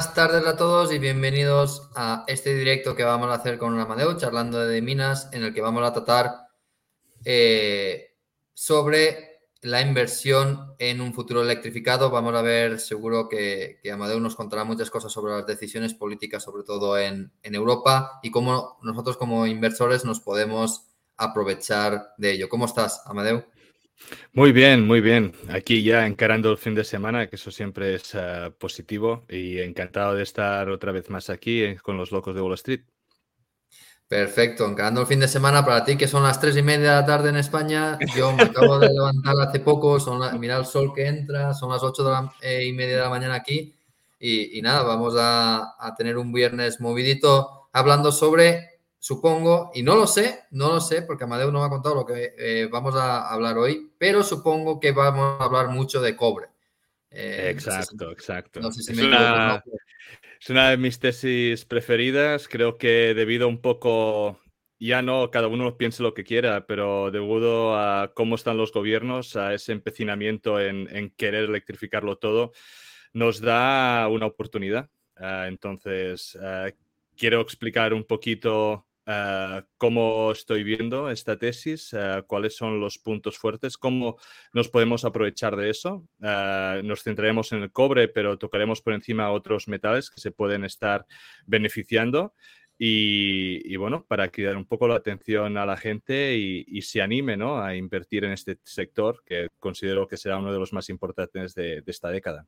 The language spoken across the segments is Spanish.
Buenas tardes a todos y bienvenidos a este directo que vamos a hacer con Amadeo, charlando de minas, en el que vamos a tratar eh, sobre la inversión en un futuro electrificado. Vamos a ver, seguro que, que Amadeo nos contará muchas cosas sobre las decisiones políticas, sobre todo en, Europa, y cómo nosotros como inversores nos podemos aprovechar de ello. ¿Cómo estás, Amadeo? Muy bien, muy bien. Aquí ya encarando el fin de semana, que eso siempre es uh, positivo y encantado de estar otra vez más aquí eh, con los locos de Wall Street. Perfecto, encarando el fin de semana para ti, que son las tres y media de la tarde en España. Yo me acabo de levantar hace poco, son mira el sol que entra, son las ocho eh, y media de la mañana aquí. Y, y nada, vamos a, a tener un viernes movidito hablando sobre supongo, y no lo sé, no lo sé, porque Amadeo no me ha contado lo que eh, vamos a hablar hoy, pero supongo que vamos a hablar mucho de cobre. Eh, exacto, no sé si, exacto. No sé si es, una, es, una, de mis tesis preferidas. Creo que debido un poco, ya no cada uno piense lo que quiera, pero debido a cómo están los gobiernos, a ese empecinamiento en, en querer electrificarlo todo, nos da una oportunidad. Uh, entonces, uh, quiero explicar un poquito Uh, cómo estoy viendo esta tesis, uh, cuáles son los puntos fuertes, cómo nos podemos aprovechar de eso. Uh, nos centraremos en el cobre, pero tocaremos por encima otros metales que se pueden estar beneficiando. Y, bueno, para quitar un poco la atención a la gente y, se anime ¿no? a invertir en este sector, que considero que será uno de los más importantes de esta década.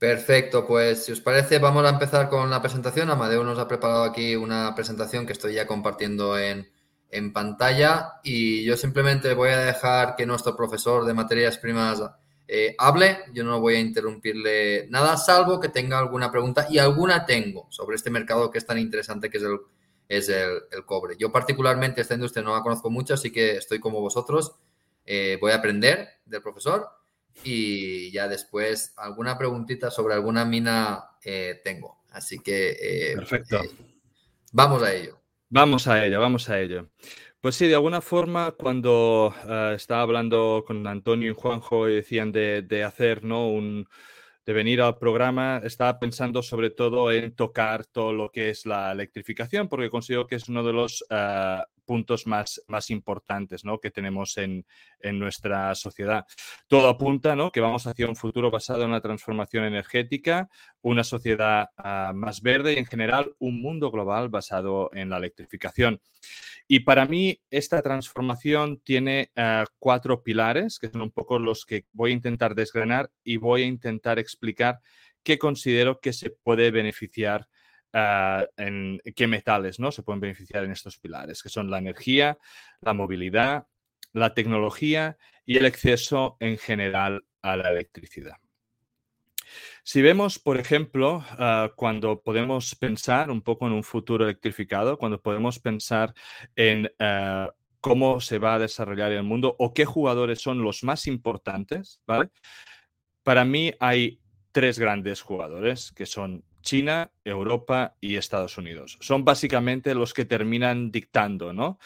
Perfecto, pues si os parece vamos a empezar con la presentación. Amadeo nos ha preparado aquí una presentación que estoy ya compartiendo en, en pantalla y yo simplemente voy a dejar que nuestro profesor de materias primas eh, hable. Yo no voy a interrumpirle nada, salvo que tenga alguna pregunta y alguna tengo sobre este mercado que es tan interesante que es el, es el, cobre. Yo particularmente esta industria no la conozco mucho, así que estoy como vosotros. Eh, voy a aprender del profesor y ya después alguna preguntita sobre alguna mina eh, tengo. Así que... Eh, Perfecto. Eh, vamos a ello. Vamos a ello, vamos a ello. Pues sí, de alguna forma, cuando uh, estaba hablando con Antonio y Juanjo y decían de, de hacer ¿no? un, de venir al programa, estaba pensando sobre todo en tocar todo lo que es la electrificación, porque considero que es uno de los uh, puntos más, más importantes ¿no? que tenemos en, en, nuestra sociedad. Todo apunta ¿no? que vamos hacia un futuro basado en la transformación energética, una sociedad uh, más verde y en general un mundo global basado en la electrificación. Y para mí esta transformación tiene uh, cuatro pilares, que son un poco los que voy a intentar desgranar y voy a intentar explicar qué considero que se puede beneficiar uh, en qué metales ¿no? se pueden beneficiar en estos pilares, que son la energía, la movilidad, la tecnología y el acceso en general a la electricidad. Si vemos, por ejemplo, uh, cuando podemos pensar un poco en un futuro electrificado, cuando podemos pensar en uh, cómo se va a desarrollar el mundo o qué jugadores son los más importantes, ¿vale? Para mí hay tres grandes jugadores que son China, Europa y Estados Unidos. Son básicamente los que terminan dictando, ¿no?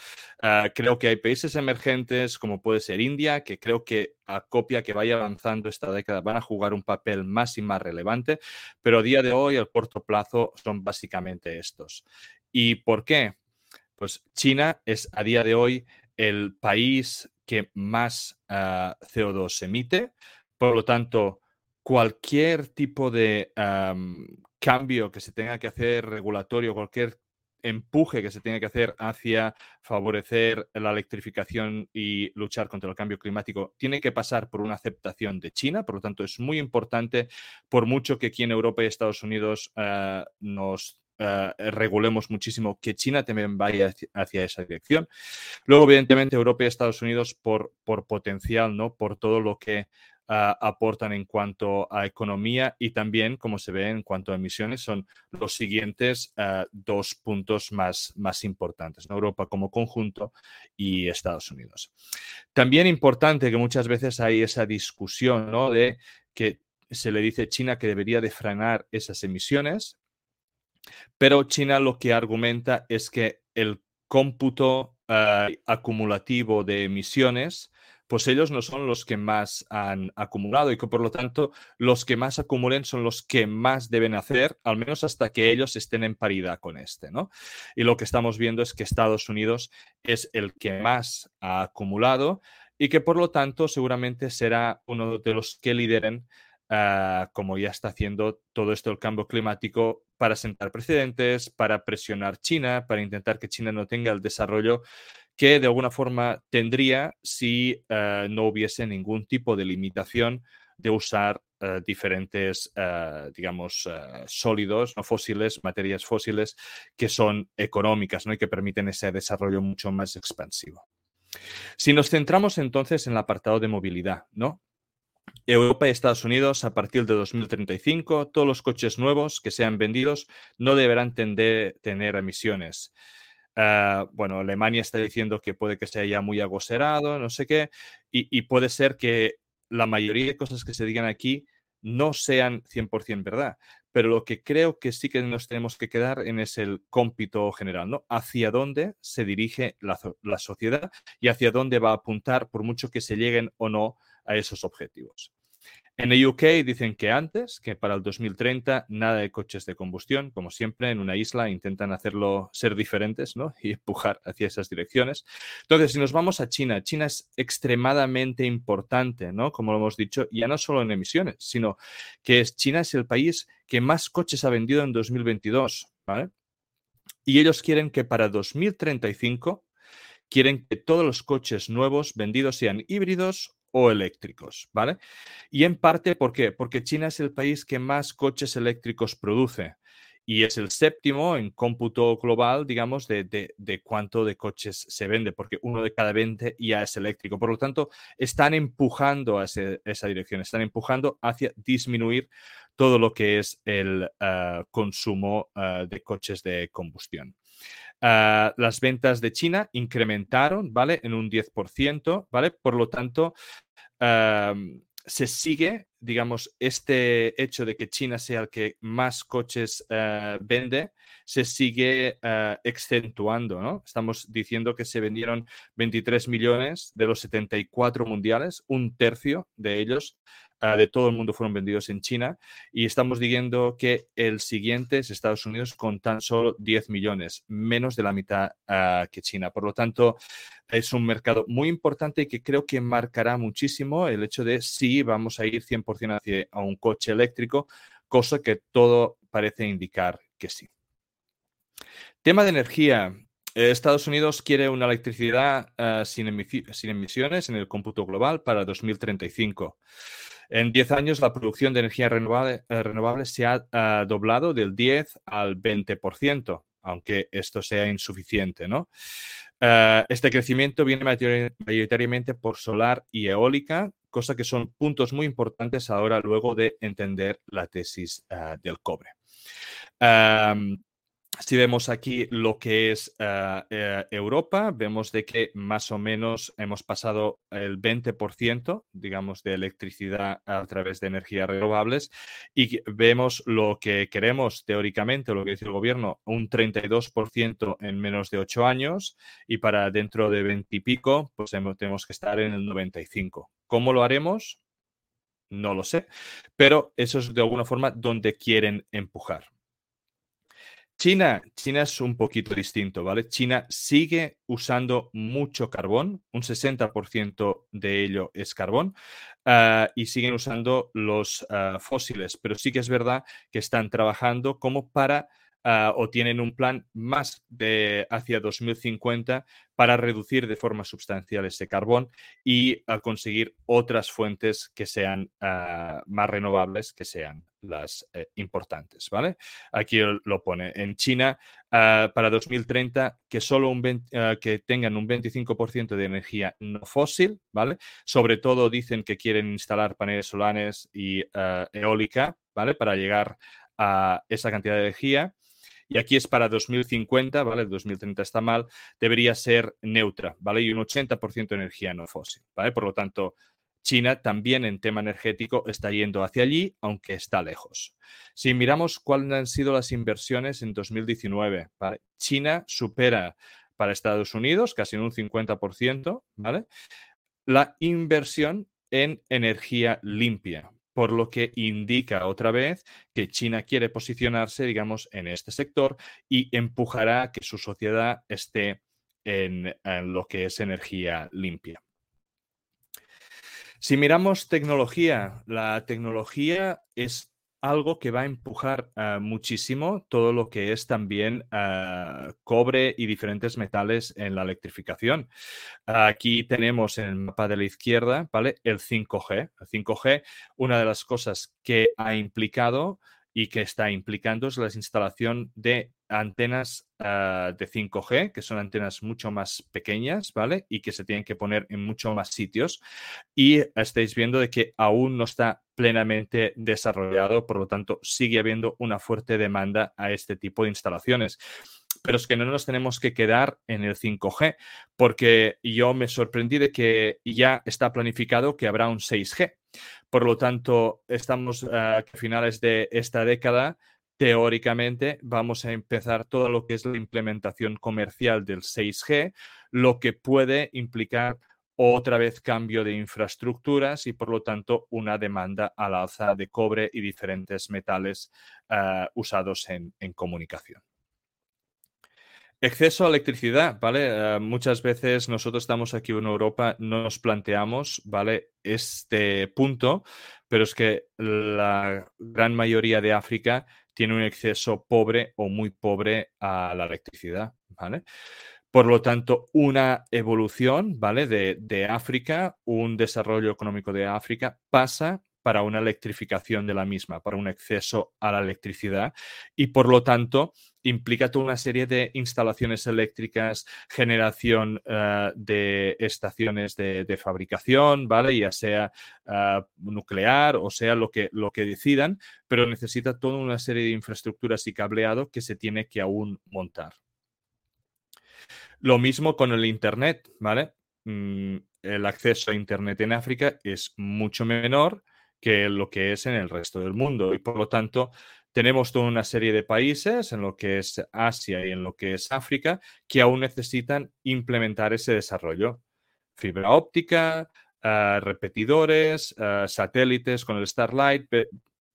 Uh, creo que hay países emergentes como puede ser India, que creo que a copia que vaya avanzando esta década van a jugar un papel más y más relevante, pero a día de hoy, al corto plazo, son básicamente estos. ¿Y por qué? Pues China es a día de hoy el país que más ah, CO2 emite, por lo tanto, cualquier tipo de cambio que se tenga que hacer regulatorio, cualquier empuje que se tenga que hacer hacia favorecer la electrificación y luchar contra el cambio climático tiene que pasar por una aceptación de China. Por lo tanto, es muy importante, por mucho que aquí en Europa y Estados Unidos uh, nos Uh, regulemos muchísimo, que China también vaya hacia, hacia, esa dirección. Luego, evidentemente, Europa y Estados Unidos por, por potencial, ¿no? Por todo lo que aportan en cuanto a economía y también, como se ve en cuanto a emisiones, son los siguientes uh, dos puntos más, más importantes. Europa como conjunto y Estados Unidos. También importante que muchas veces hay esa discusión ¿no? de que se le dice a China que debería de frenar esas emisiones, pero China lo que argumenta es que el cómputo uh, acumulativo de emisiones pues ellos no son los que más han acumulado y que por lo tanto los que más acumulen son los que más deben hacer, al menos hasta que ellos estén en paridad con este, ¿no? Y lo que estamos viendo es que Estados Unidos es el que más ha acumulado y que por lo tanto seguramente será uno de los que lideren Ah, como ya está haciendo todo esto el cambio climático para sentar precedentes, para presionar China, para intentar que China no tenga el desarrollo que de alguna forma tendría si ah, no hubiese ningún tipo de limitación de usar ah, diferentes, digamos, sólidos, no fósiles, materias fósiles que son económicas ¿no? y que permiten ese desarrollo mucho más expansivo. Si nos centramos entonces en el apartado de movilidad, ¿no? Europa y Estados Unidos, a partir de 2035, todos los coches nuevos que sean vendidos no deberán tener emisiones. Ah, bueno, Alemania está diciendo que puede que sea ya muy agocerado, no sé qué, y, puede ser que la mayoría de cosas que se digan aquí no sean 100% verdad, pero lo que creo que sí que nos tenemos que quedar en es el cómpito general, ¿no? Hacia dónde se dirige la, la sociedad y hacia dónde va a apuntar por mucho que se lleguen o no a esos objetivos. En el UK dicen que antes, que para el 2030, nada de coches de combustión, como siempre, en una isla intentan hacerlo ser diferentes ¿no? y empujar hacia esas direcciones. Entonces, si nos vamos a China, China es extremadamente importante, ¿no? Como lo hemos dicho, ya no solo en emisiones, sino que China es el país que más coches ha vendido en 2022, ¿vale? Y ellos quieren que para 2035 quieren que todos los coches nuevos vendidos sean híbridos o eléctricos, ¿vale? Y en parte, ¿por qué? Porque China es el país que más coches eléctricos produce y es el séptimo en cómputo global, digamos, de, de, cuánto de coches se vende, porque uno de cada 20 ya es eléctrico. Por lo tanto, están empujando a esa dirección, están empujando hacia disminuir todo lo que es el ah, consumo ah, de coches de combustión. Ah, las ventas de China incrementaron, ¿vale? En un 10%, ¿vale? Por lo tanto, se sigue, digamos, este hecho de que China sea el que más coches eh, vende, se sigue uh, ¿no? Estamos diciendo que se vendieron 23 millones de los 74 mundiales, un tercio de ellos Ah, de todo el mundo fueron vendidos en China y estamos diciendo que el siguiente es Estados Unidos con tan solo 10 millones, menos de la mitad ah, que China. Por lo tanto, es un mercado muy importante y que creo que marcará muchísimo el hecho de si vamos a ir 100% hacia a un coche eléctrico, cosa que todo parece indicar que sí. Tema de energía. Estados Unidos quiere una electricidad ah, sin, emisiones en el cómputo global para 2035. En 10 años, la producción de energía renovable, eh, se ha doblado del 10 al 20%, aunque esto sea insuficiente, ¿no? Ah, este crecimiento viene mayoritariamente por solar y eólica, cosa que son puntos muy importantes ahora luego de entender la tesis ah, del cobre. Si vemos aquí lo que es eh, eh, Europa, vemos de que más o menos hemos pasado el 20%, digamos, de electricidad a través de energías renovables y vemos lo que queremos teóricamente, lo que dice el gobierno, un 32% en menos de 8 años y para dentro de 20 y pico, pues tenemos que estar en el 95. ¿Cómo lo haremos? No lo sé, pero eso es de alguna forma donde quieren empujar. China, China es un poquito distinto, ¿vale? China sigue usando mucho carbón, un 60% de ello es carbón, ah, y siguen usando los ah, fósiles, pero sí que es verdad que están trabajando como para Ah, o tienen un plan más de hacia 2050 para reducir de forma sustancial ese carbón y conseguir otras fuentes que sean ah, más renovables, que sean las eh, importantes, ¿vale? Aquí lo pone. En China, ah, para 2030, que solo un que tengan un 25% de energía no fósil, ¿vale? Sobre todo dicen que quieren instalar paneles solares y eólica, ¿vale? Para llegar a esa cantidad de energía y aquí es para 2050, ¿vale? 2030 está mal, debería ser neutra, ¿vale? Y un 80% de energía no fósil, ¿vale? Por lo tanto, China también en tema energético está yendo hacia allí, aunque está lejos. Si miramos cuáles han sido las inversiones en 2019, China supera para Estados Unidos casi en un 50%, ¿vale? la inversión en energía limpia, por lo que indica otra vez que China quiere posicionarse, digamos, en este sector y empujará a que su sociedad esté en, en lo que es energía limpia. Si miramos tecnología, la tecnología es algo que va a empujar ah, muchísimo todo lo que es también ah, cobre y diferentes metales en la electrificación. Aquí tenemos en el mapa de la izquierda, ¿vale? El 5G. El 5G, una de las cosas que ha implicado y que está implicando es la instalación de antenas ah, de 5G, que son antenas mucho más pequeñas, ¿vale? Y que se tienen que poner en mucho más sitios. Y estáis viendo de que aún no está plenamente desarrollado, por lo tanto, sigue habiendo una fuerte demanda a este tipo de instalaciones pero es que no nos tenemos que quedar en el 5G, porque yo me sorprendí de que ya está planificado que habrá un 6G. Por lo tanto, estamos a finales de esta década. Teóricamente, vamos a empezar todo lo que es la implementación comercial del 6G, lo que puede implicar otra vez cambio de infraestructuras y por lo tanto una demanda al alza de cobre y diferentes metales ah, usados en comunicación. Exceso a electricidad, ¿vale? Eh, muchas veces nosotros estamos aquí en Europa, no nos planteamos, ¿vale? Este punto, pero es que la gran mayoría de África tiene un exceso pobre o muy pobre a la electricidad, ¿vale? Por lo tanto, una evolución, ¿vale? De, de África, un desarrollo económico de África pasa para una electrificación de la misma, para un acceso a la electricidad y por lo tanto implica toda una serie de instalaciones eléctricas, generación eh, de estaciones de, fabricación, ¿vale? Ya sea eh, nuclear o sea lo que, lo que decidan, pero necesita toda una serie de infraestructuras y cableado que se tiene que aún montar. Lo mismo con el Internet, ¿vale? Mm, el acceso a Internet en África es mucho menor que lo que es en el resto del mundo. Y por lo tanto, tenemos toda una serie de países en lo que es Asia y en lo que es África que aún necesitan implementar ese desarrollo. Fibra óptica, ah, repetidores, ah, satélites con el Starlight.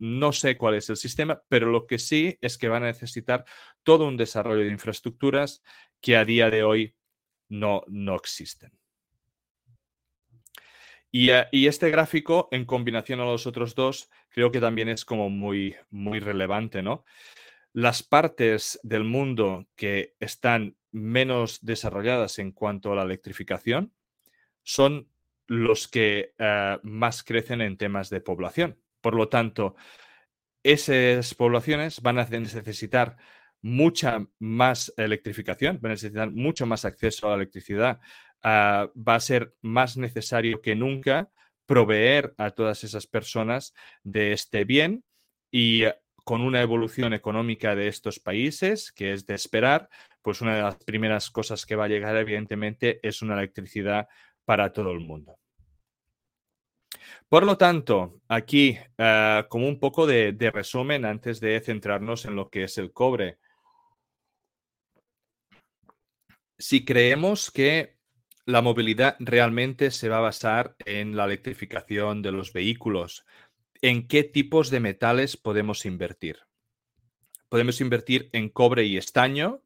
No sé cuál es el sistema, pero lo que sí es que van a necesitar todo un desarrollo de infraestructuras que a día de hoy no, no existen. Eh, y, este gráfico, en combinación a los otros dos, creo que también es como muy, muy relevante, ¿no? Las partes del mundo que están menos desarrolladas en cuanto a la electrificación son los que eh, más crecen en temas de población. Por lo tanto, esas poblaciones van a necesitar mucha más electrificación, van a necesitar mucho más acceso a la electricidad, Ah, va a ser más necesario que nunca proveer a todas esas personas de este bien y eh, con una evolución económica de estos países, que es de esperar, pues una de las primeras cosas que va a llegar, evidentemente, es una electricidad para todo el mundo. Por lo tanto, aquí, ah, como un poco de, resumen antes de centrarnos en lo que es el cobre. Si creemos que la movilidad realmente se va a basar en la electrificación de los vehículos. ¿En qué tipos de metales podemos invertir? Podemos invertir en cobre y estaño,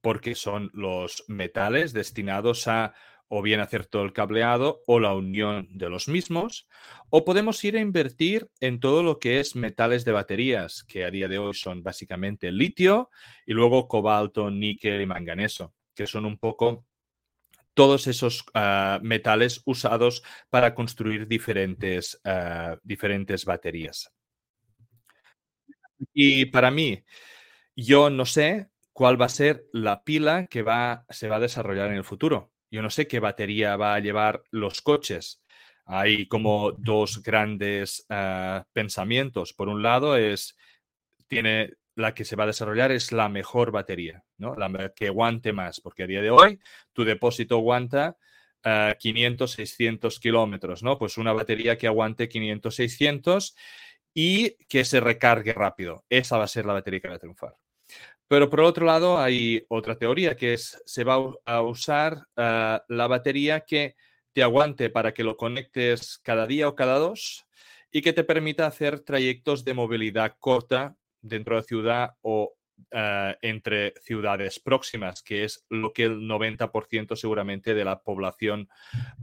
porque son los metales destinados a o bien hacer todo el cableado o la unión de los mismos, o podemos ir a invertir en todo lo que es metales de baterías, que a día de hoy son básicamente litio y luego cobalto, níquel y manganeso, que son un poco todos esos ah, metales usados para construir diferentes, ah, diferentes baterías. Y para mí, yo no sé cuál va a ser la pila que va, se va a desarrollar en el futuro. Yo no sé qué batería va a llevar los coches. Hay como dos grandes ah, pensamientos. Por un lado es, tiene, la que se va a desarrollar es la mejor batería, ¿no? La que aguante más, porque a día de hoy tu depósito aguanta 500, eh, 600 kilómetros, ¿no? Pues una batería que aguante 500, 600 y que se recargue rápido. Esa va a ser la batería que va a triunfar. Pero por otro lado, hay otra teoría que es, se va a usar eh, la batería que te aguante para que lo conectes cada día o cada dos y que te permita hacer trayectos de movilidad corta dentro de la ciudad o eh, entre ciudades próximas, que es lo que el 90% seguramente de la población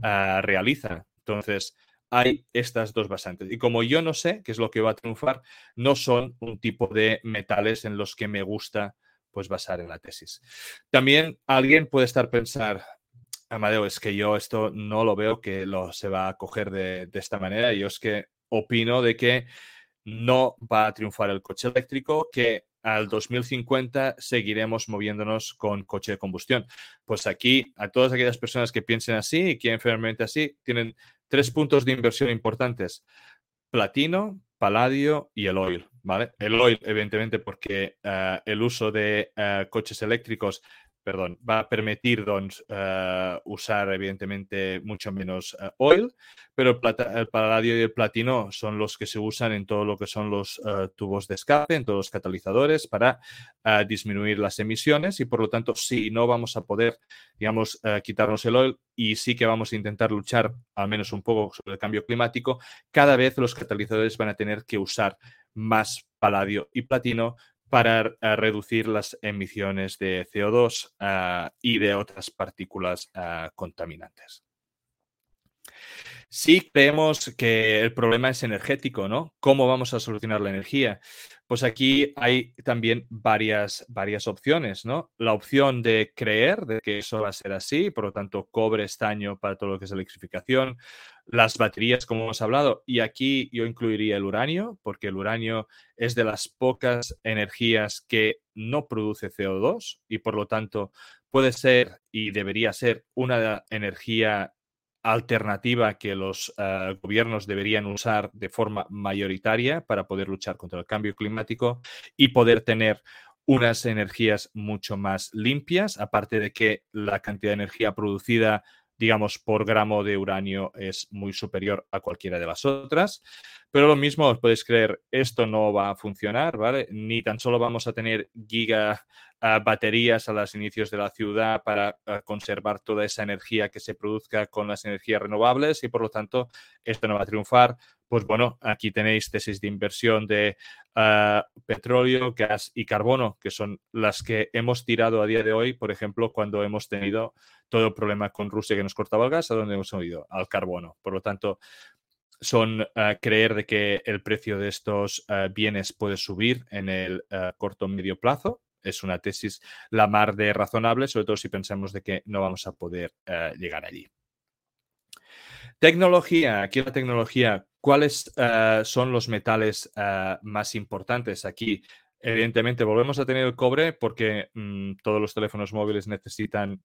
eh, realiza. Entonces, hay estas dos basantes. Y como yo no sé qué es lo que va a triunfar, no son un tipo de metales en los que me gusta pues basar en la tesis. También alguien puede estar pensar, Amadeo, es que yo esto no lo veo que lo se va a coger de, de esta manera. Yo es que opino de que no va a triunfar el coche eléctrico, que al 2050 seguiremos moviéndonos con coche de combustión. Pues aquí, a todas aquellas personas que piensen así y quieren firmemente así, tienen tres puntos de inversión importantes. Platino, paladio y el oil, ¿vale? El oil, evidentemente, porque eh, el uso de eh, coches eléctricos perdón, va a permitir uh, usar evidentemente mucho menos uh, oil, pero el, plata, el, paladio y el platino son los que se usan en todo lo que son los tubos de escape, en todos los catalizadores para disminuir las emisiones y por lo tanto sí, no vamos a poder, digamos, quitarnos el oil y sí que vamos a intentar luchar al menos un poco sobre el cambio climático, cada vez los catalizadores van a tener que usar más paladio y platino para eh, reducir las emisiones de CO2 eh, y de otras partículas eh, contaminantes. Sí creemos que el problema es energético, ¿no? ¿Cómo vamos a solucionar la energía? Pues aquí hay también varias, varias opciones, ¿no? La opción de creer de que eso va a ser así, por lo tanto, cobre, estaño para todo lo que es electrificación, las baterías, como hemos hablado, y aquí yo incluiría el uranio, porque el uranio es de las pocas energías que no produce CO2 y por lo tanto puede ser y debería ser una energía alternativa que los uh, gobiernos deberían usar de forma mayoritaria para poder luchar contra el cambio climático y poder tener unas energías mucho más limpias, aparte de que la cantidad de energía producida digamos, por gramo de uranio es muy superior a cualquiera de las otras. Pero lo mismo, os podéis creer, esto no va a funcionar, ¿vale? Ni tan solo vamos a tener giga uh, baterías a los inicios de la ciudad para uh, conservar toda esa energía que se produzca con las energías renovables y por lo tanto esto no va a triunfar. Pues bueno, aquí tenéis tesis de inversión de uh, petróleo, gas y carbono, que son las que hemos tirado a día de hoy, por ejemplo, cuando hemos tenido todo el problema con Rusia que nos cortaba el gas, a donde hemos ido, al carbono. Por lo tanto, son uh, creer de que el precio de estos uh, bienes puede subir en el corto medio plazo. Es una tesis la mar de razonable, sobre todo si pensamos de que no vamos a poder llegar allí. Tecnología, aquí la tecnología, ¿cuáles son los metales más importantes aquí? Evidentemente, volvemos a tener el cobre porque mmm, todos los teléfonos móviles necesitan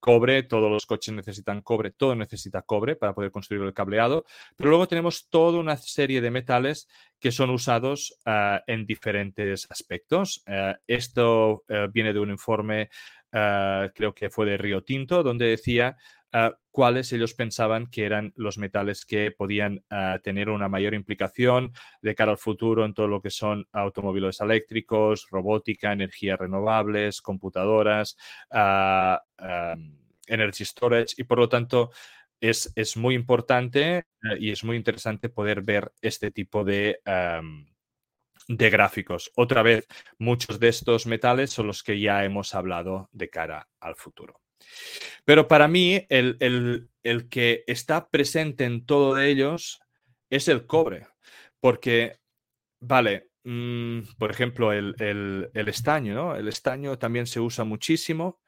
cobre, todos los coches necesitan cobre, todo necesita cobre para poder construir el cableado, pero luego tenemos toda una serie de metales que son usados uh, en diferentes aspectos. Esto viene de un informe, creo que fue de Río Tinto, donde decía uh, cuáles ellos pensaban que eran los metales que podían uh, tener una mayor implicación de cara al futuro en todo lo que son automóviles eléctricos, robótica, energías renovables, computadoras, uh, energy storage y por lo tanto es, es muy importante y es muy interesante poder ver este tipo de... De gráficos. Otra vez, muchos de estos metales son los que ya hemos hablado de cara al futuro. Pero para mí, el, que está presente en todo de ellos es el cobre. Porque, vale, mm, por ejemplo, el, estaño, ¿no? El estaño también se usa muchísimo,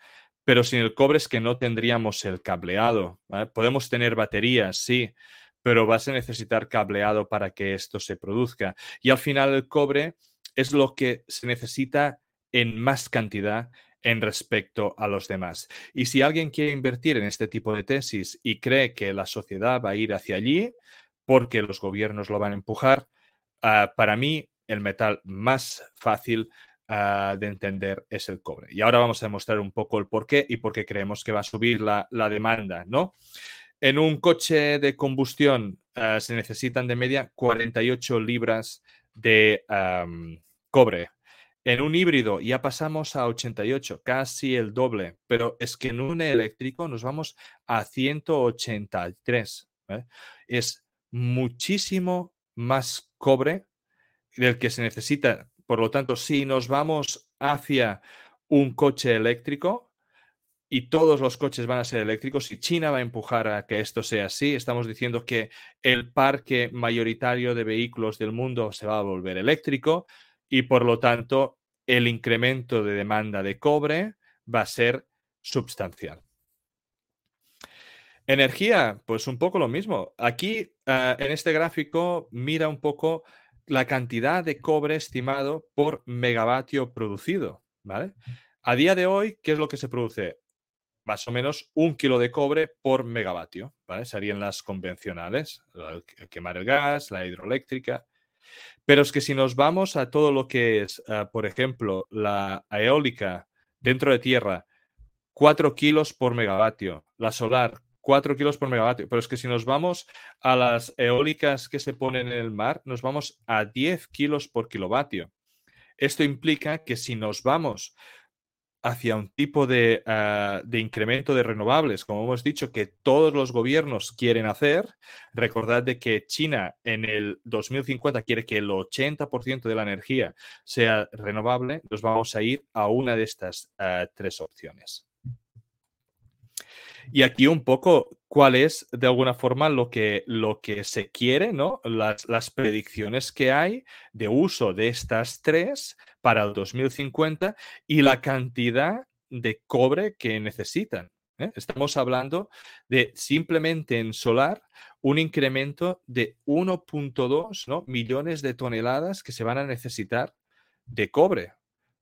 pero sin el cobre es que no tendríamos el cableado. Podemos tener baterías, sí, pero vas a necesitar cableado para que esto se produzca. Y al final el cobre es lo que se necesita en más cantidad en respecto a los demás. Y si alguien quiere invertir en este tipo de tesis y cree que la sociedad va a ir hacia allí porque los gobiernos lo van a empujar, uh, para mí el metal más fácil uh, de entender es el cobre. Y ahora vamos a demostrar un poco el por qué y por qué creemos que va a subir la, la demanda, ¿no? En un coche de combustión uh, se necesitan de media 48 libras de cobre En un híbrido ya pasamos a 88, casi el doble, pero es que en un eléctrico nos vamos a 183. Es muchísimo más cobre del que se necesita. Por lo tanto, si nos vamos hacia un coche eléctrico y todos los coches van a ser eléctricos y China va a empujar a que esto sea así, estamos diciendo que el parque mayoritario de vehículos del mundo se va a volver eléctrico y por lo tanto el incremento de demanda de cobre va a ser sustancial. Energía, pues un poco lo mismo. Aquí ah, en este gráfico mira un poco la cantidad de cobre estimado por megavatio producido, ¿vale? A día de hoy, ¿qué es lo que se produce? Más o menos un kilo de cobre por megavatio. Serían las convencionales, quemar el gas, la hidroeléctrica. Pero es que si nos vamos a todo lo que es, ah, por ejemplo, la eólica dentro de tierra, 4 kilos por megavatio, la solar, 4 kilos por megavatio. Pero es que si nos vamos a las eólicas que se ponen en el mar, nos vamos a 10 kilos por kilovatio. Esto implica que si nos vamos hacia un tipo ah, de, incremento de renovables, como hemos dicho, que todos los gobiernos quieren hacer. Recordad de que China en el 2050 quiere que el 80% de la energía sea renovable. Nos vamos a ir a una de estas ah, tres opciones. Y aquí un poco cuál es de alguna forma lo que, lo que se quiere, ¿no? Las, las predicciones que hay de uso de estas tres para el 2050 y la cantidad de cobre que necesitan. ¿eh? Estamos hablando de simplemente en solar un incremento de 1.2 ¿no? millones de toneladas que se van a necesitar de cobre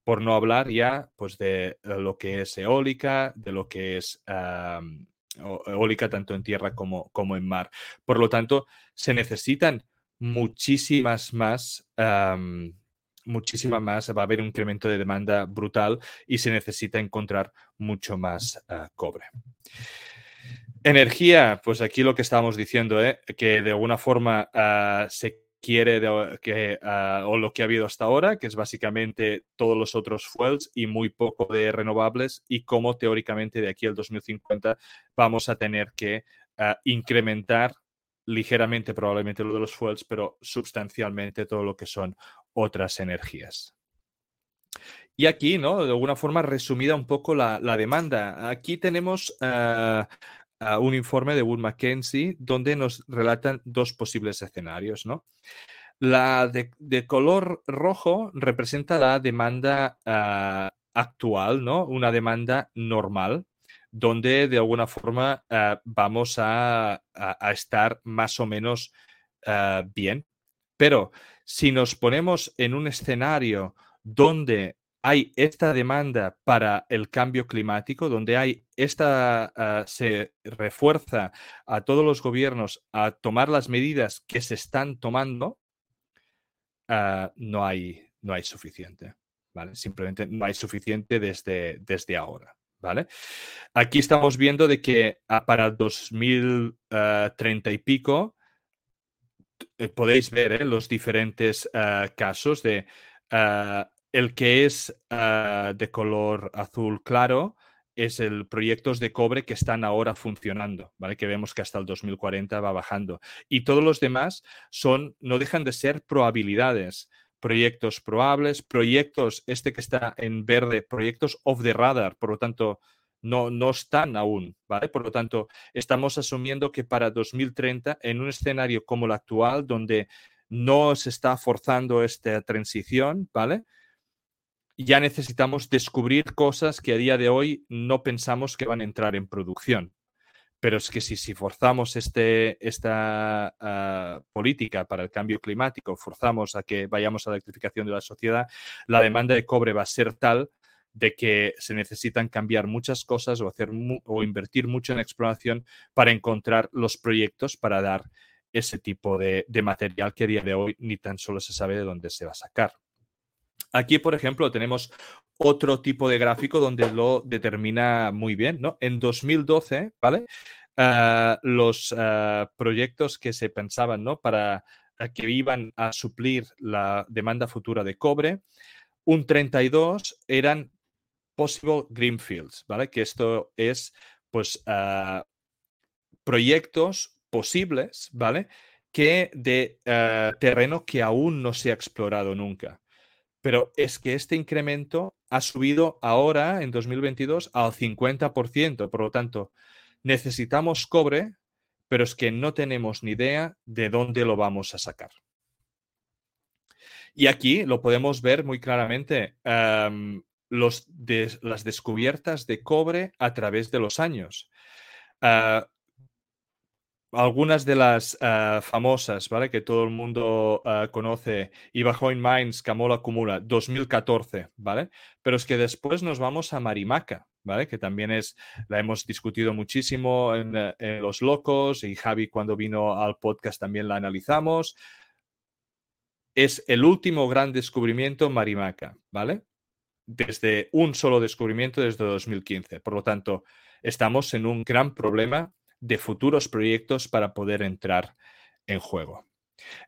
por no hablar ya pues, de lo que es eólica, de lo que es eólica tanto en tierra como, como, en mar. Por lo tanto, se necesitan muchísimas más, muchísimas más, va a haber un incremento de demanda brutal y se necesita encontrar mucho más ah, cobre. Energía, pues aquí lo que estábamos diciendo, ¿eh? que de alguna forma uh, se quiere que, ah, o lo que ha habido hasta ahora, que es básicamente todos los otros fuels y muy poco de renovables, y cómo teóricamente de aquí al 2050 vamos a tener que ah, incrementar ligeramente probablemente lo de los fuels, pero sustancialmente todo lo que son otras energías. Y aquí, ¿no? De alguna forma resumida un poco la, demanda. Aquí tenemos un informe de Wood Mackenzie donde nos relatan dos posibles escenarios, ¿no? La de, color rojo representa la demanda ah, actual, ¿no? Una demanda normal, donde de alguna forma ah, vamos a, estar más o menos ah, bien. Pero si nos ponemos en un escenario donde hay esta demanda para el cambio climático, donde hay esta ah, se refuerza a todos los gobiernos a tomar las medidas que se están tomando, ah, no, hay, no hay suficiente. ¿vale? Simplemente no hay suficiente desde, desde ahora. ¿vale? Aquí estamos viendo de que ah, para 2030 y pico, eh, podéis ver ¿eh? los diferentes casos de el que es ah, de color azul claro es el proyectos de cobre que están ahora funcionando, ¿vale? Que vemos que hasta el 2040 va bajando. Y todos los demás son, no dejan de ser probabilidades, proyectos probables, proyectos, este que está en verde, proyectos off the radar, por lo tanto, no, no están aún, ¿vale? Por lo tanto, estamos asumiendo que para 2030, en un escenario como el actual, donde no se está forzando esta transición, ¿vale? Ya necesitamos descubrir cosas que a día de hoy no pensamos que van a entrar en producción. Pero es que si, forzamos este, esta ah, política para el cambio climático, forzamos a que vayamos a la electrificación de la sociedad, la demanda de cobre va a ser tal de que se necesitan cambiar muchas cosas o, hacer o invertir mucho en exploración para encontrar los proyectos para dar ese tipo de material que a día de hoy ni tan solo se sabe de dónde se va a sacar. Aquí, por ejemplo, tenemos otro tipo de gráfico donde lo determina muy bien, ¿no? En 2012, ¿vale? Ah, los ah, proyectos que se pensaban, ¿no? Para que iban a suplir la demanda futura de cobre, un 32 eran possible greenfields, ¿vale? Que esto es, pues, ah, proyectos posibles, ¿vale? Que de ah, terreno que aún no se ha explorado nunca. Pero es que este incremento ha subido ahora, en 2022, al 50%. Por lo tanto, necesitamos cobre, pero es que no tenemos ni idea de dónde lo vamos a sacar. Y aquí lo podemos ver muy claramente, los las descubiertas de cobre a través de los años. Ah, algunas de las ah, famosas, ¿vale? Que todo el mundo uh, conoce, Ibajoin Mines, Camola Acumula, 2014, ¿vale? Pero es que después nos vamos a Marimaca, ¿vale? Que también es, la hemos discutido muchísimo en, eh, en Los Locos y Javi cuando vino al podcast también la analizamos. Es el último gran descubrimiento Marimaca, ¿vale? Desde un solo descubrimiento desde 2015. Por lo tanto, estamos en un gran problema de futuros proyectos para poder entrar en juego.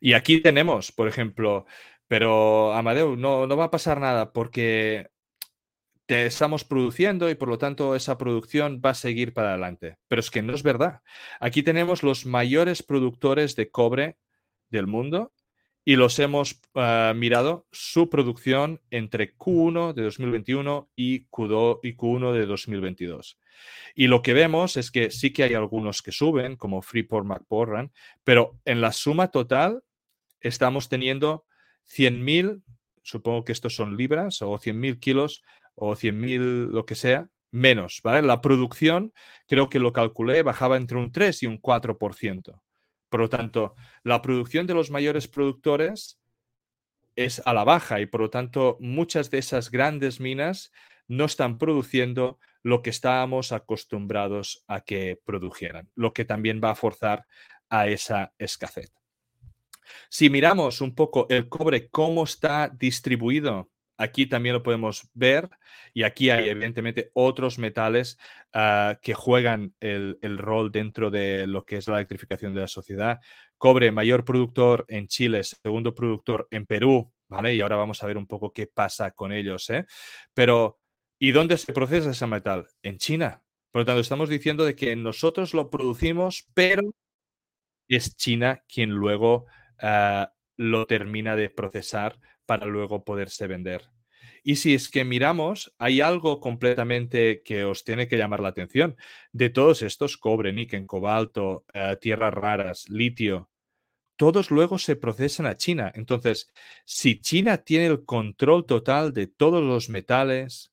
Y aquí tenemos, por ejemplo, pero Amadeu, no, no va a pasar nada porque te estamos produciendo y por lo tanto esa producción va a seguir para adelante. Pero es que no es verdad. Aquí tenemos los mayores productores de cobre del mundo y los hemos ah, mirado su producción entre Q1 de 2021 y, Q2, y Q1 de 2022. Y lo que vemos es que sí que hay algunos que suben, como Freeport McMoran, pero en la suma total estamos teniendo 100.000, supongo que estos son libras, o 100.000 kilos, o 100.000 lo que sea, menos, ¿vale? La producción, creo que lo calculé, bajaba entre un 3 y un 4%. Por lo tanto, la producción de los mayores productores es a la baja y por lo tanto muchas de esas grandes minas no están produciendo lo que estábamos acostumbrados a que produjeran, lo que también va a forzar a esa escasez. Si miramos un poco el cobre, cómo está distribuido, aquí también lo podemos ver y aquí hay evidentemente otros metales ah, que juegan el, rol dentro de lo que es la electrificación de la sociedad. Cobre, mayor productor en Chile, segundo productor en Perú, ¿vale? Y ahora vamos a ver un poco qué pasa con ellos, ¿eh? Pero ¿Y dónde se procesa ese metal? En China. Por lo tanto, estamos diciendo de que nosotros lo producimos, pero es China quien luego ah, lo termina de procesar para luego poderse vender. Y si es que miramos, hay algo completamente que os tiene que llamar la atención. De todos estos, cobre, níquel, cobalto, ah, tierras raras, litio, todos luego se procesan a China. Entonces, si China tiene el control total de todos los metales,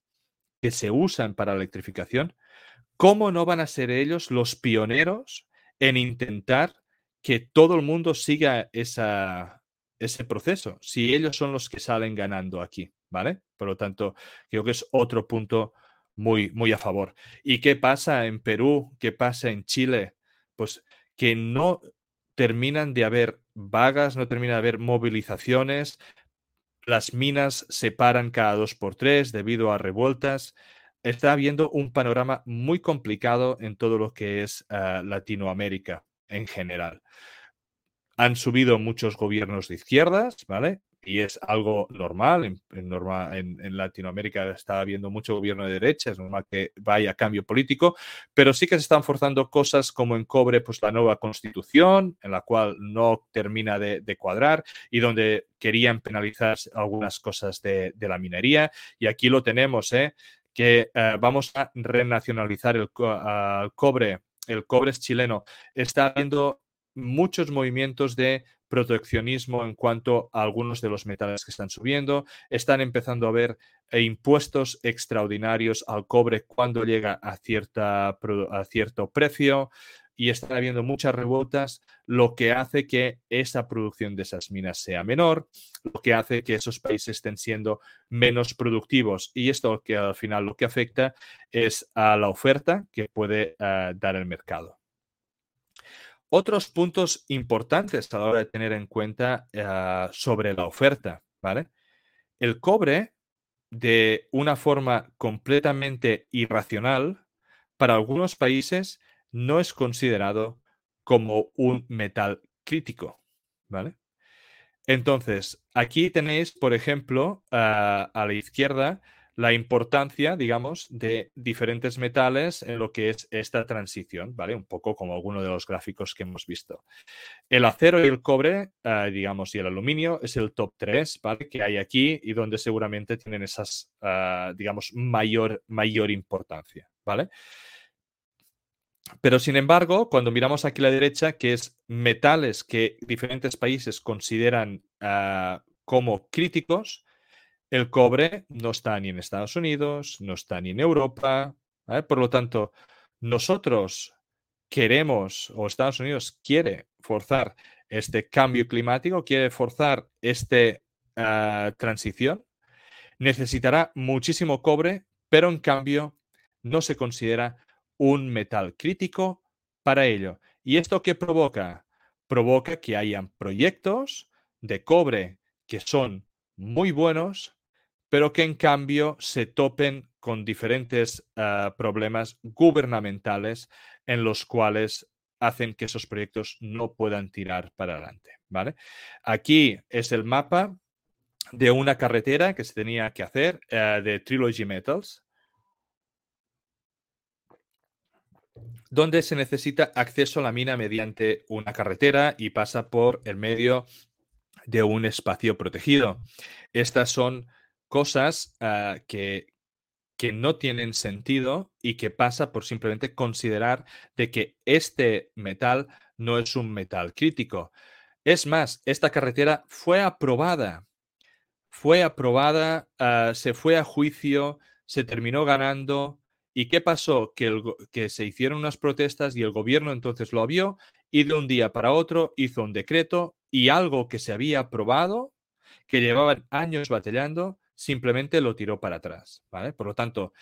que se usan para la electrificación, ¿cómo no van a ser ellos los pioneros en intentar que todo el mundo siga esa, ese proceso? Si ellos son los que salen ganando aquí, ¿vale? Por lo tanto, creo que es otro punto muy, muy a favor. ¿Y qué pasa en Perú? ¿Qué pasa en Chile? Pues que no terminan de haber vagas, no termina de haber movilizaciones, las minas se paran cada dos por tres debido a revueltas. Está habiendo un panorama muy complicado en todo lo que es ah, Latinoamérica en general. Han subido muchos gobiernos de izquierdas, ¿vale? y es algo normal. En, Latinoamérica está habiendo mucho gobierno de derecha, es normal que vaya cambio político, pero sí que se están forzando cosas como en cobre, pues la nueva constitución, en la cual no termina de, cuadrar y donde querían penalizar algunas cosas de, la minería. Y aquí lo tenemos, ¿eh? que eh, vamos a renacionalizar el, el cobre. El cobre es chileno. Está habiendo muchos movimientos de proteccionismo en cuanto a algunos de los metales que están subiendo. Están empezando a haber eh, impuestos extraordinarios al cobre cuando llega a, cierta, a cierto precio y están habiendo muchas revueltas, lo que hace que esa producción de esas minas sea menor, lo que hace que esos países estén siendo menos productivos. Y esto que al final lo que afecta es a la oferta que puede eh, dar el mercado. Otros puntos importantes a la hora de tener en cuenta eh, sobre la oferta, ¿vale? El cobre, de una forma completamente irracional, para algunos países no es considerado como un metal crítico, ¿vale? Entonces, aquí tenéis, por ejemplo, a la izquierda, la importancia, digamos, de diferentes metales en lo que es esta transición, ¿vale? Un poco como alguno de los gráficos que hemos visto. El acero y el cobre, eh, digamos, y el aluminio es el top 3, ¿vale? Que hay aquí y donde seguramente tienen esas, eh, digamos, mayor, mayor importancia, ¿vale? Pero sin embargo, cuando miramos aquí a la derecha, que es metales que diferentes países consideran eh, como críticos, el cobre no está ni en Estados Unidos, no está ni en Europa. Por lo tanto, nosotros queremos, o Estados Unidos quiere forzar este cambio climático, quiere forzar esta ah, transición, necesitará muchísimo cobre, pero en cambio no se considera un metal crítico para ello. ¿Y esto qué provoca? Provoca que hayan proyectos de cobre que son muy buenos, pero que en cambio se topen con diferentes ah, problemas gubernamentales en los cuales hacen que esos proyectos no puedan tirar para adelante. ¿vale? Aquí es el mapa de una carretera que se tenía que hacer eh, de Trilogy Metals, donde se necesita acceso a la mina mediante una carretera y pasa por el medio de un espacio protegido. Estas son cosas ah, que, que no tienen sentido y que pasa por simplemente considerar de que este metal no es un metal crítico. Es más, esta carretera fue aprobada, fue aprobada, ah, se fue a juicio, se terminó ganando. ¿Y qué pasó? Que, que se hicieron unas protestas y el gobierno entonces lo vio y de un día para otro hizo un decreto y algo que se había aprobado, que llevaban años batallando, simplemente lo tiró para atrás, ¿vale? Por lo tanto,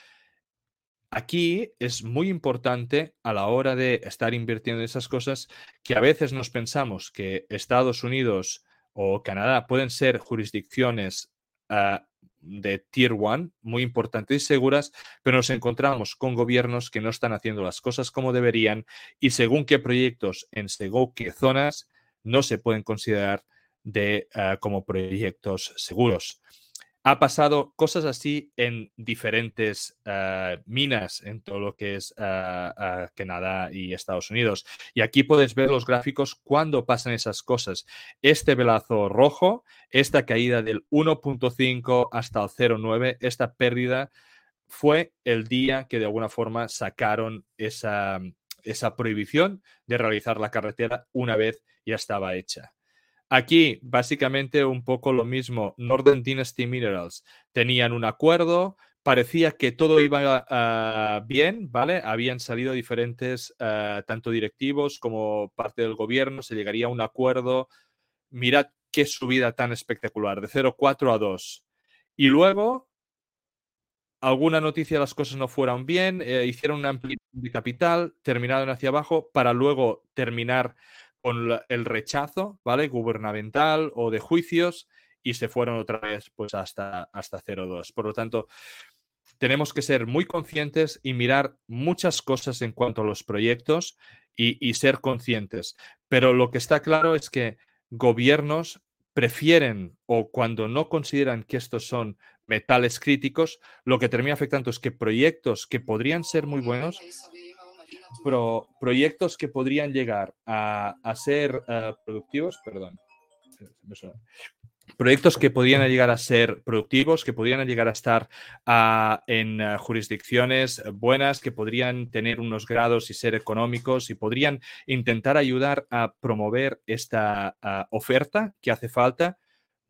aquí es muy importante a la hora de estar invirtiendo en esas cosas que a veces nos pensamos que Estados Unidos o Canadá pueden ser jurisdicciones ah, de Tier 1 muy importantes y seguras, pero nos encontramos con gobiernos que no están haciendo las cosas como deberían y según qué proyectos en según qué zonas no se pueden considerar de, ah, como proyectos seguros ha pasado cosas así en diferentes eh, minas en todo lo que es eh, Canadá y Estados Unidos. Y aquí puedes ver los gráficos cuando pasan esas cosas. Este velazo rojo, esta caída del 1.5 hasta el 0.9, esta pérdida fue el día que de alguna forma sacaron esa, esa prohibición de realizar la carretera una vez ya estaba hecha. Aquí, básicamente, un poco lo mismo. Northern Dynasty Minerals tenían un acuerdo, parecía que todo iba ah, bien, ¿vale? Habían salido diferentes, ah, tanto directivos como parte del gobierno, se llegaría a un acuerdo. Mirad qué subida tan espectacular, de 0,4 a 2. Y luego, alguna noticia las cosas no fueron bien, eh, hicieron una ampliación de capital, terminaron hacia abajo para luego terminar con el rechazo, ¿vale? Gubernamental o de juicios y se fueron otra vez pues hasta, hasta 0,2. Por lo tanto, tenemos que ser muy conscientes y mirar muchas cosas en cuanto a los proyectos y, y ser conscientes. Pero lo que está claro es que gobiernos prefieren o cuando no consideran que estos son metales críticos, lo que termina afectando es que proyectos que podrían ser muy buenos proyectos que podrían llegar a, ser eh, productivos, perdón, proyectos que podrían llegar a ser productivos, que podrían llegar a estar ah, en eh, jurisdicciones buenas, que podrían tener unos grados y ser económicos y podrían intentar ayudar a promover esta ah, oferta que hace falta,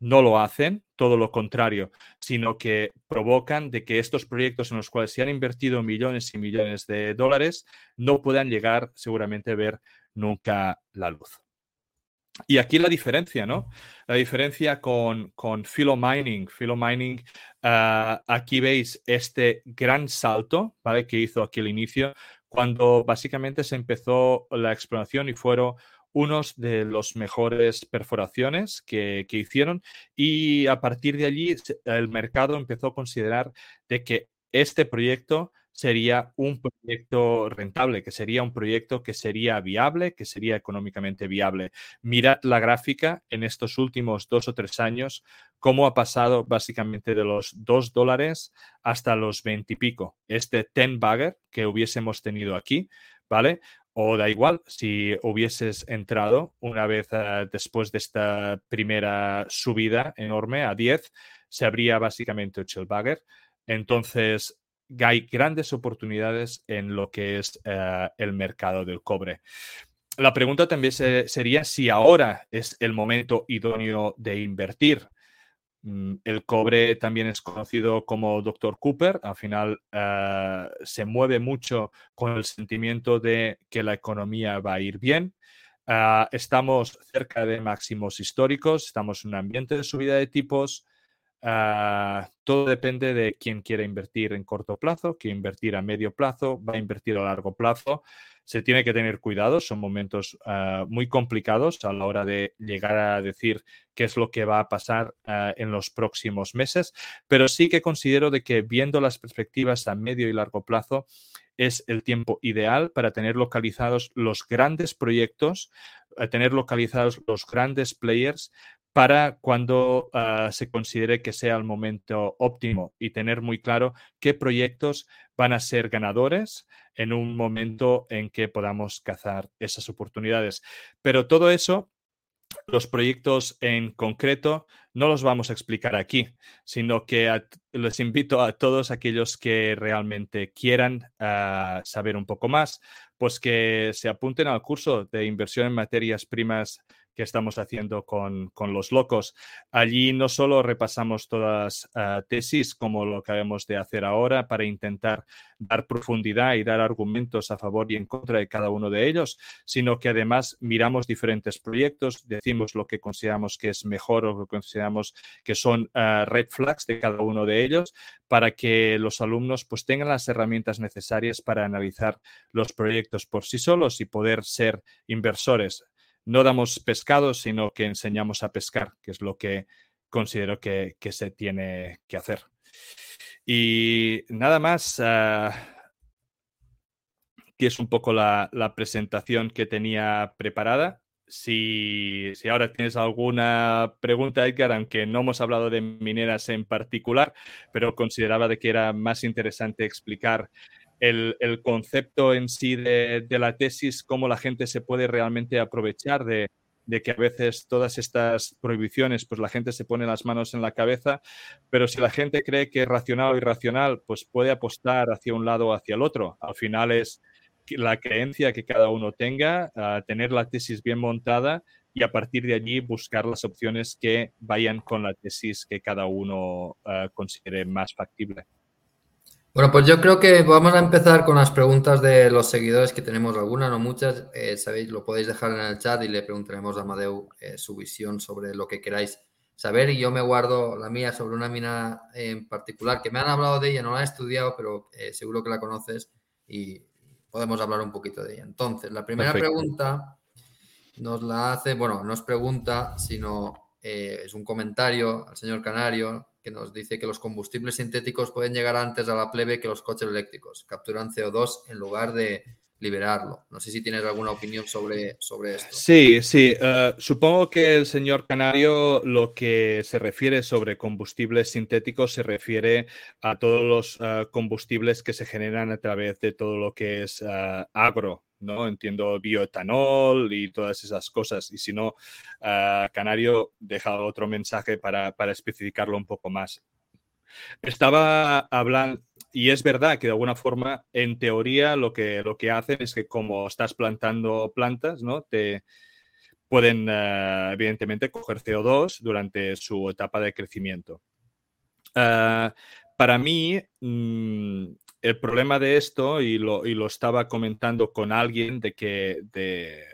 no lo hacen, todo lo contrario, sino que provocan de que estos proyectos en los cuales se han invertido millones y millones de dólares no puedan llegar seguramente a ver nunca la luz. Y aquí la diferencia, ¿no? La diferencia con, con Philo Mining. Philo Mining, ah, aquí veis este gran salto, ¿vale? Que hizo aquí al inicio, cuando básicamente se empezó la exploración y fueron unos de los mejores perforaciones que, hicieron y a partir de allí el mercado empezó a considerar de que este proyecto sería un proyecto rentable, que sería un proyecto que sería viable, que sería económicamente viable. Mirad la gráfica en estos últimos dos o tres años, cómo ha pasado básicamente de los dos dólares hasta los 20 y pico. Este ten bagger que hubiésemos tenido aquí, ¿vale? O da igual, si hubieses entrado una vez eh, después de esta primera subida enorme a 10, se habría básicamente hecho el bagger. Entonces, hay grandes oportunidades en lo que es eh, el mercado del cobre. La pregunta también sería si ahora es el momento idóneo de invertir. Mm, el cobre también es conocido como Dr. Cooper. Al final eh, se mueve mucho con el sentimiento de que la economía va a ir bien. Eh, estamos cerca de máximos históricos, estamos en un ambiente de subida de tipos. Ah, todo depende de quién quiere invertir en corto plazo, quiere invertir a medio plazo, va a invertir a largo plazo. Se tiene que tener cuidado, son momentos ah, muy complicados a la hora de llegar a decir qué es lo que va a pasar ah, en los próximos meses, pero sí que considero de que viendo las perspectivas a medio y largo plazo, es el tiempo ideal para tener localizados los grandes proyectos, tener localizados los grandes players para cuando ah, se considere que sea el momento óptimo y tener muy claro qué proyectos van a ser ganadores en un momento en que podamos cazar esas oportunidades. Pero todo eso, los proyectos en concreto, no los vamos a explicar aquí, sino que les invito a todos aquellos que realmente quieran ah, saber un poco más, pues que se apunten al curso de inversión en materias primas estamos haciendo con, los locos. Allí no solo repasamos todas uh, tesis como lo que debemos de hacer ahora para intentar dar profundidad y dar argumentos a favor y en contra de cada uno de ellos, sino que además miramos diferentes proyectos, decimos lo que consideramos que es mejor o lo que consideramos que son ah, red flags de cada uno de ellos para que los alumnos pues tengan las herramientas necesarias para analizar los proyectos por sí solos y poder ser inversores no damos pescado, sino que enseñamos a pescar, que es lo que considero que, se tiene que hacer. Y nada más, uh, que es un poco la, presentación que tenía preparada. Si, si, ahora tienes alguna pregunta, Edgar, aunque no hemos hablado de mineras en particular, pero consideraba de que era más interesante explicar el, concepto en sí de, la tesis, cómo la gente se puede realmente aprovechar de, que a veces todas estas prohibiciones, pues la gente se pone las manos en la cabeza, pero si la gente cree que es racional o irracional, pues puede apostar hacia un lado o hacia el otro. Al final es la creencia que cada uno tenga, tener la tesis bien montada y a partir de allí buscar las opciones que vayan con la tesis que cada uno ah, considere más factible. Bueno, pues yo creo que vamos a empezar con las preguntas de los seguidores, que tenemos algunas, no muchas. Eh, sabéis, lo podéis dejar en el chat y le preguntaremos a Amadeu eh, su visión sobre lo que queráis saber. Y yo me guardo la mía sobre una mina en particular, que me han hablado de ella, no la he estudiado, pero eh, seguro que la conoces y podemos hablar un poquito de ella. Entonces, la primera pregunta nos la hace, bueno, no es pregunta, sino es un comentario al señor Canario que nos dice que los combustibles sintéticos pueden llegar antes a la plebe que los coches eléctricos. Capturan CO2 en lugar de liberarlo. No sé si tienes alguna opinión sobre, sobre esto. Sí, sí. Eh, supongo que el señor Canario lo que se refiere sobre combustibles sintéticos se refiere a todos los eh, combustibles que se generan a través de todo lo que es eh, agro, ¿no? Entiendo bioetanol y todas esas cosas. Y si no, Canario deja otro mensaje para, para especificarlo un poco más. Estaba hablando, y es verdad que de alguna forma, en teoría, lo que, lo que hacen es que como estás plantando plantas, ¿no? Te pueden, eh, evidentemente, coger CO2 durante su etapa de crecimiento. Eh, para mí, mm, el problema de esto, y lo, y lo, estaba comentando con alguien, de que, de,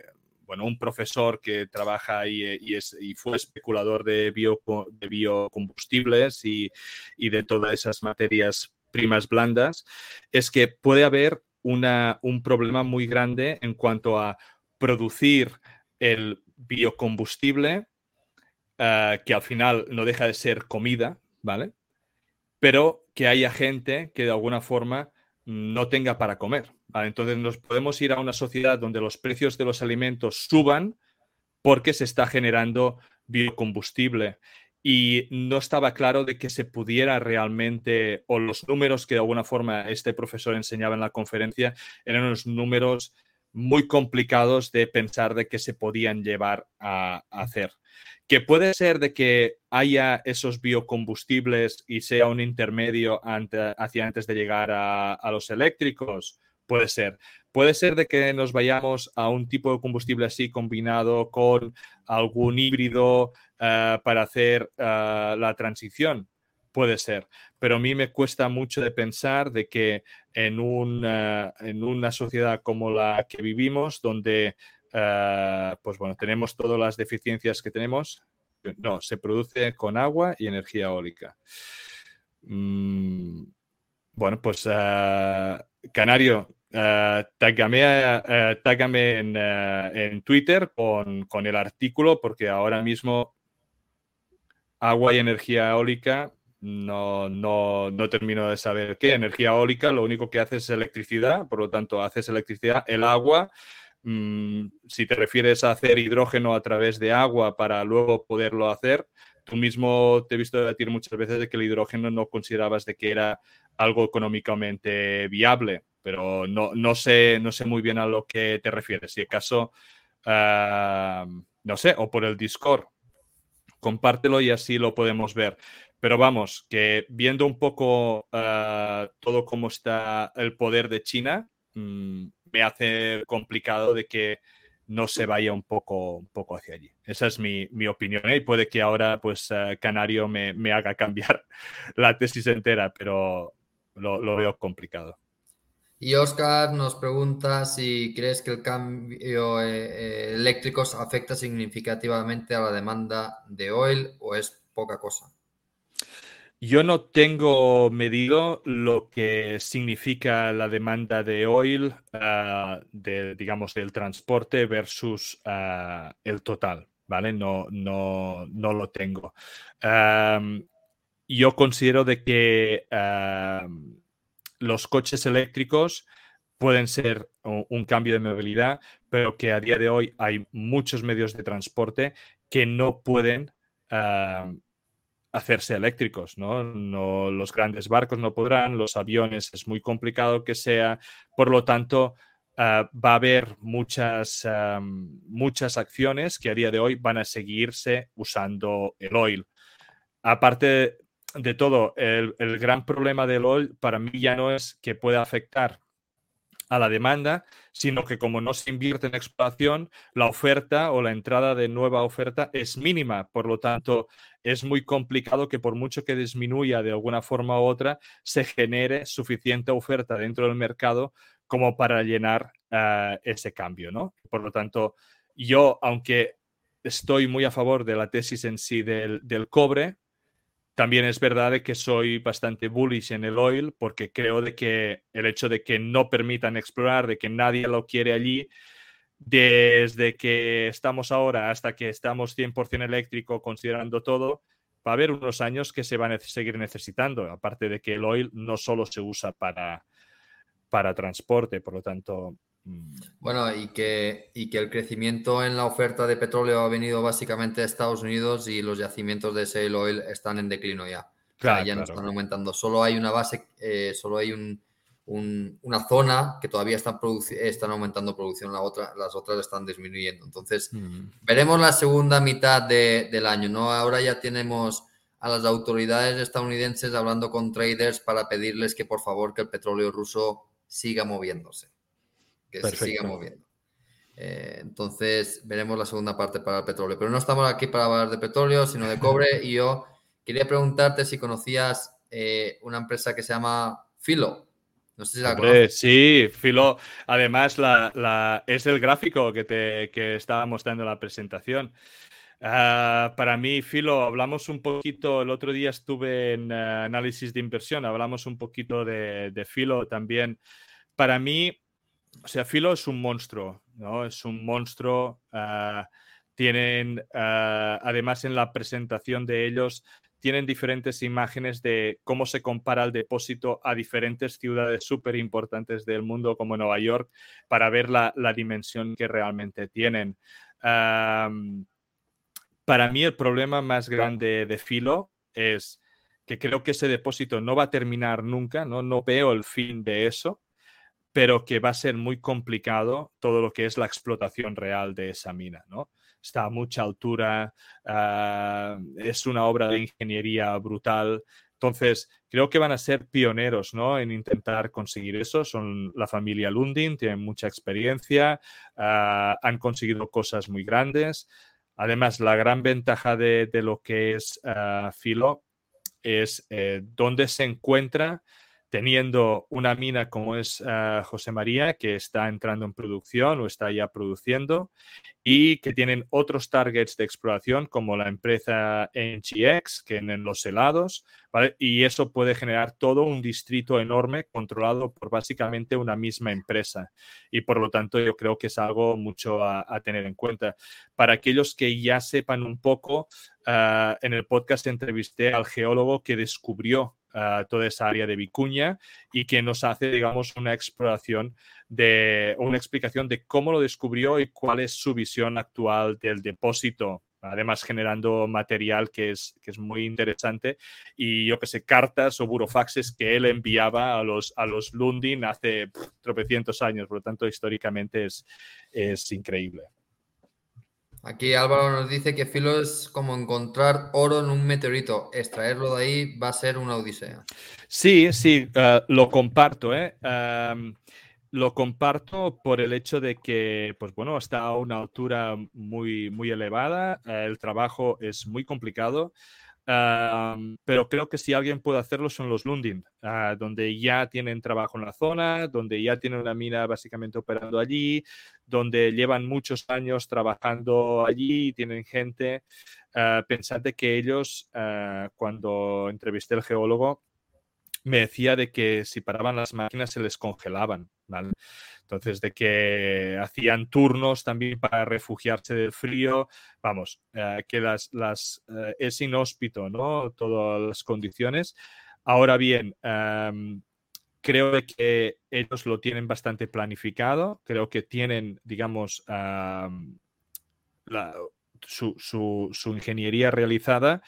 bueno, un profesor que trabaja ahí y, es, y fue especulador de, bio, de biocombustibles y, y de todas esas materias primas blandas, es que puede haber una, un problema muy grande en cuanto a producir el biocombustible, eh, que al final no deja de ser comida, ¿vale? Pero que haya gente que de alguna forma no tenga para comer. Entonces nos podemos ir a una sociedad donde los precios de los alimentos suban porque se está generando biocombustible y no estaba claro de que se pudiera realmente, o los números que de alguna forma este profesor enseñaba en la conferencia, eran unos números muy complicados de pensar de que se podían llevar a, hacer. Que puede ser de que haya esos biocombustibles y sea un intermedio hacia antes de llegar a, los eléctricos, puede ser. Puede ser de que nos vayamos a un tipo de combustible así combinado con algún híbrido eh, para hacer eh, la transición. Puede ser, pero a mí me cuesta mucho de pensar de que en una, en una sociedad como la que vivimos, donde eh, pues bueno, tenemos todas las deficiencias que tenemos, no, se produce con agua y energía eólica. Mm, bueno, pues Canario, Uh, tágame, en, Twitter con, con, el artículo porque ahora mismo agua y energía eólica no, no, no, termino de saber qué. Energía eólica lo único que hace es electricidad, por lo tanto haces electricidad. El agua, mm, si te refieres a hacer hidrógeno a través de agua para luego poderlo hacer, tú mismo te he visto debatir muchas veces de que el hidrógeno no considerabas de que era algo económicamente viable, pero no, no, sé, no sé muy bien a lo que te refieres. Si acaso, ah, no sé, o por el Discord, compártelo y así lo podemos ver. Pero vamos, que viendo un poco ah, todo cómo está el poder de China, mm, me hace complicado de que no se vaya un poco, un poco hacia allí. Esa es mi, opinión ¿eh? y puede que ahora pues ah, Canario me, haga cambiar la tesis entera, pero lo, veo complicado. Y Oscar nos pregunta si crees que el cambio eh, eh, eléctricos afecta significativamente a la demanda de oil o es poca cosa. Yo no tengo medido lo que significa la demanda de oil, ah, de, digamos, del transporte versus ah, el total, ¿vale? No, no, no lo tengo yo considero de que los coches eléctricos pueden ser un, cambio de movilidad, pero que a día de hoy hay muchos medios de transporte que no pueden hacerse eléctricos, ¿no? Los grandes barcos no podrán, los aviones es muy complicado que sea, por lo tanto, ah, va a haber muchas, muchas acciones que a día de hoy van a seguirse usando el oil. Aparte de todo, el, gran problema del oil para mí ya no es que pueda afectar a la demanda, sino que como no se invierte en exploración, la oferta o la entrada de nueva oferta es mínima. Por lo tanto, es muy complicado que por mucho que disminuya de alguna forma u otra, se genere suficiente oferta dentro del mercado como para llenar eh, ese cambio. ¿no? Por lo tanto, yo, aunque estoy muy a favor de la tesis en sí del cobre, también es verdad que soy bastante bullish en el oil porque creo de que el hecho de que no permitan explorar, de que nadie lo quiere allí, desde que estamos ahora hasta que estamos 100% eléctrico considerando todo, va a haber unos años que se van a seguir necesitando, aparte de que el oil no solo se usa para, para transporte, por lo tanto. Bueno, y que, y que el crecimiento en la oferta de petróleo ha venido básicamente de Estados Unidos y los yacimientos de shale oil están en declino ya. ya no están aumentando. Solo hay una base, eh, solo hay un, una zona que todavía están, están aumentando producción, la otra, las otras están disminuyendo. Entonces, mm. veremos la segunda mitad del año, ¿no? Ahora ya tenemos a las autoridades estadounidenses hablando con traders para pedirles que por favor que el petróleo ruso siga moviéndose que se siga moviendo. Eh, entonces veremos la segunda parte para el petróleo. Pero no estamos aquí para hablar de petróleo, sino de cobre. y yo quería preguntarte si conocías eh, una empresa que se llama Filo. No sé si la conoces. Sí, Filo. Además, la, es el gráfico que te que estaba mostrando en la presentación. Ah, para mí, Filo, hablamos un poquito, el otro día estuve en eh, análisis de inversión, hablamos un poquito de, de Filo también. Para mí, o sea, Filo es un monstruo, ¿no? Es un monstruo. Ah, tienen, ah, además en la presentación de ellos, tienen diferentes imágenes de cómo se compara el depósito a diferentes ciudades súper importantes del mundo como Nueva York para ver la, dimensión que realmente tienen. para mí el problema más grande de Filo es que creo que ese depósito no va a terminar nunca, no, no veo el fin de eso, pero que va a ser muy complicado todo lo que es la explotación real de esa mina, ¿no? Está a mucha altura, ah, es una obra de ingeniería brutal, entonces, creo que van a ser pioneros ¿no? en intentar conseguir eso. Son la familia Lundin, tienen mucha experiencia, ah, han conseguido cosas muy grandes. Además, la gran ventaja de, lo que es uh, Filo es eh, dónde se encuentra teniendo una mina como es ah, José María, que está entrando en producción o está ya produciendo, y que tienen otros targets de exploración como la empresa NGX, que en los helados, y eso puede generar todo un distrito enorme controlado por básicamente una misma empresa. Y por lo tanto yo creo que es algo mucho a, tener en cuenta. Para aquellos que ya sepan un poco, ah, en el podcast entrevisté al geólogo que descubrió toda esa área de Vicuña y que nos hace, digamos, una exploración de una explicación de cómo lo descubrió y cuál es su visión actual del depósito además generando material que es, que es muy interesante y yo que sé, cartas o burofaxes que él enviaba a los, a los Lundin hace tropecientos años, por lo tanto históricamente es, es increíble. Aquí Álvaro nos dice que filo es como encontrar oro en un meteorito. Extraerlo de ahí va a ser una odisea. Sí, sí, eh, lo comparto. ¿eh? lo comparto por el hecho de que, pues bueno, está a una altura muy, muy elevada. Eh, el trabajo es muy complicado pero creo que si alguien puede hacerlo son los Lundin, ah, donde ya tienen trabajo en la zona, donde ya tienen una mina básicamente operando allí, donde llevan muchos años trabajando allí, tienen gente. Uh, pensad de que ellos, ah, cuando entrevisté al geólogo, me decía de que si paraban las máquinas se les congelaban, ¿vale? Entonces, de que hacían turnos también para refugiarse del frío, vamos, eh, que las, eh, es inhóspito, ¿no? Todas las condiciones. Ahora bien, em, creo que ellos lo tienen bastante planificado, creo que tienen, digamos, su, su, ingeniería realizada.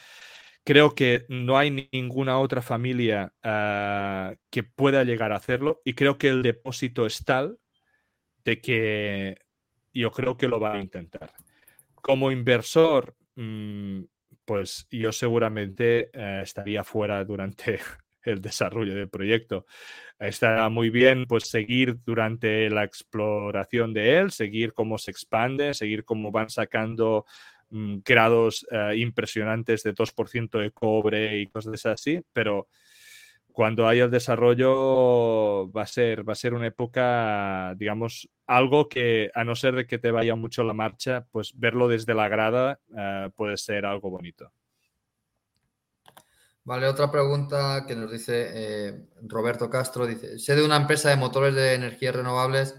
Creo que no hay ninguna otra familia ah, que pueda llegar a hacerlo y creo que el depósito es tal de que yo creo que lo va a intentar. Como inversor, mm, pues yo seguramente eh, estaría fuera durante el desarrollo del proyecto. Está muy bien pues seguir durante la exploración de él, seguir cómo se expande, seguir cómo van sacando mm, grados eh, impresionantes de 2% de cobre y cosas así, pero cuando haya el desarrollo va a ser, va a ser una época, digamos, algo que a no ser de que te vaya mucho la marcha, pues verlo desde la grada eh, puede ser algo bonito. Vale, otra pregunta que nos dice eh, Roberto Castro, dice, sé de una empresa de motores de energías renovables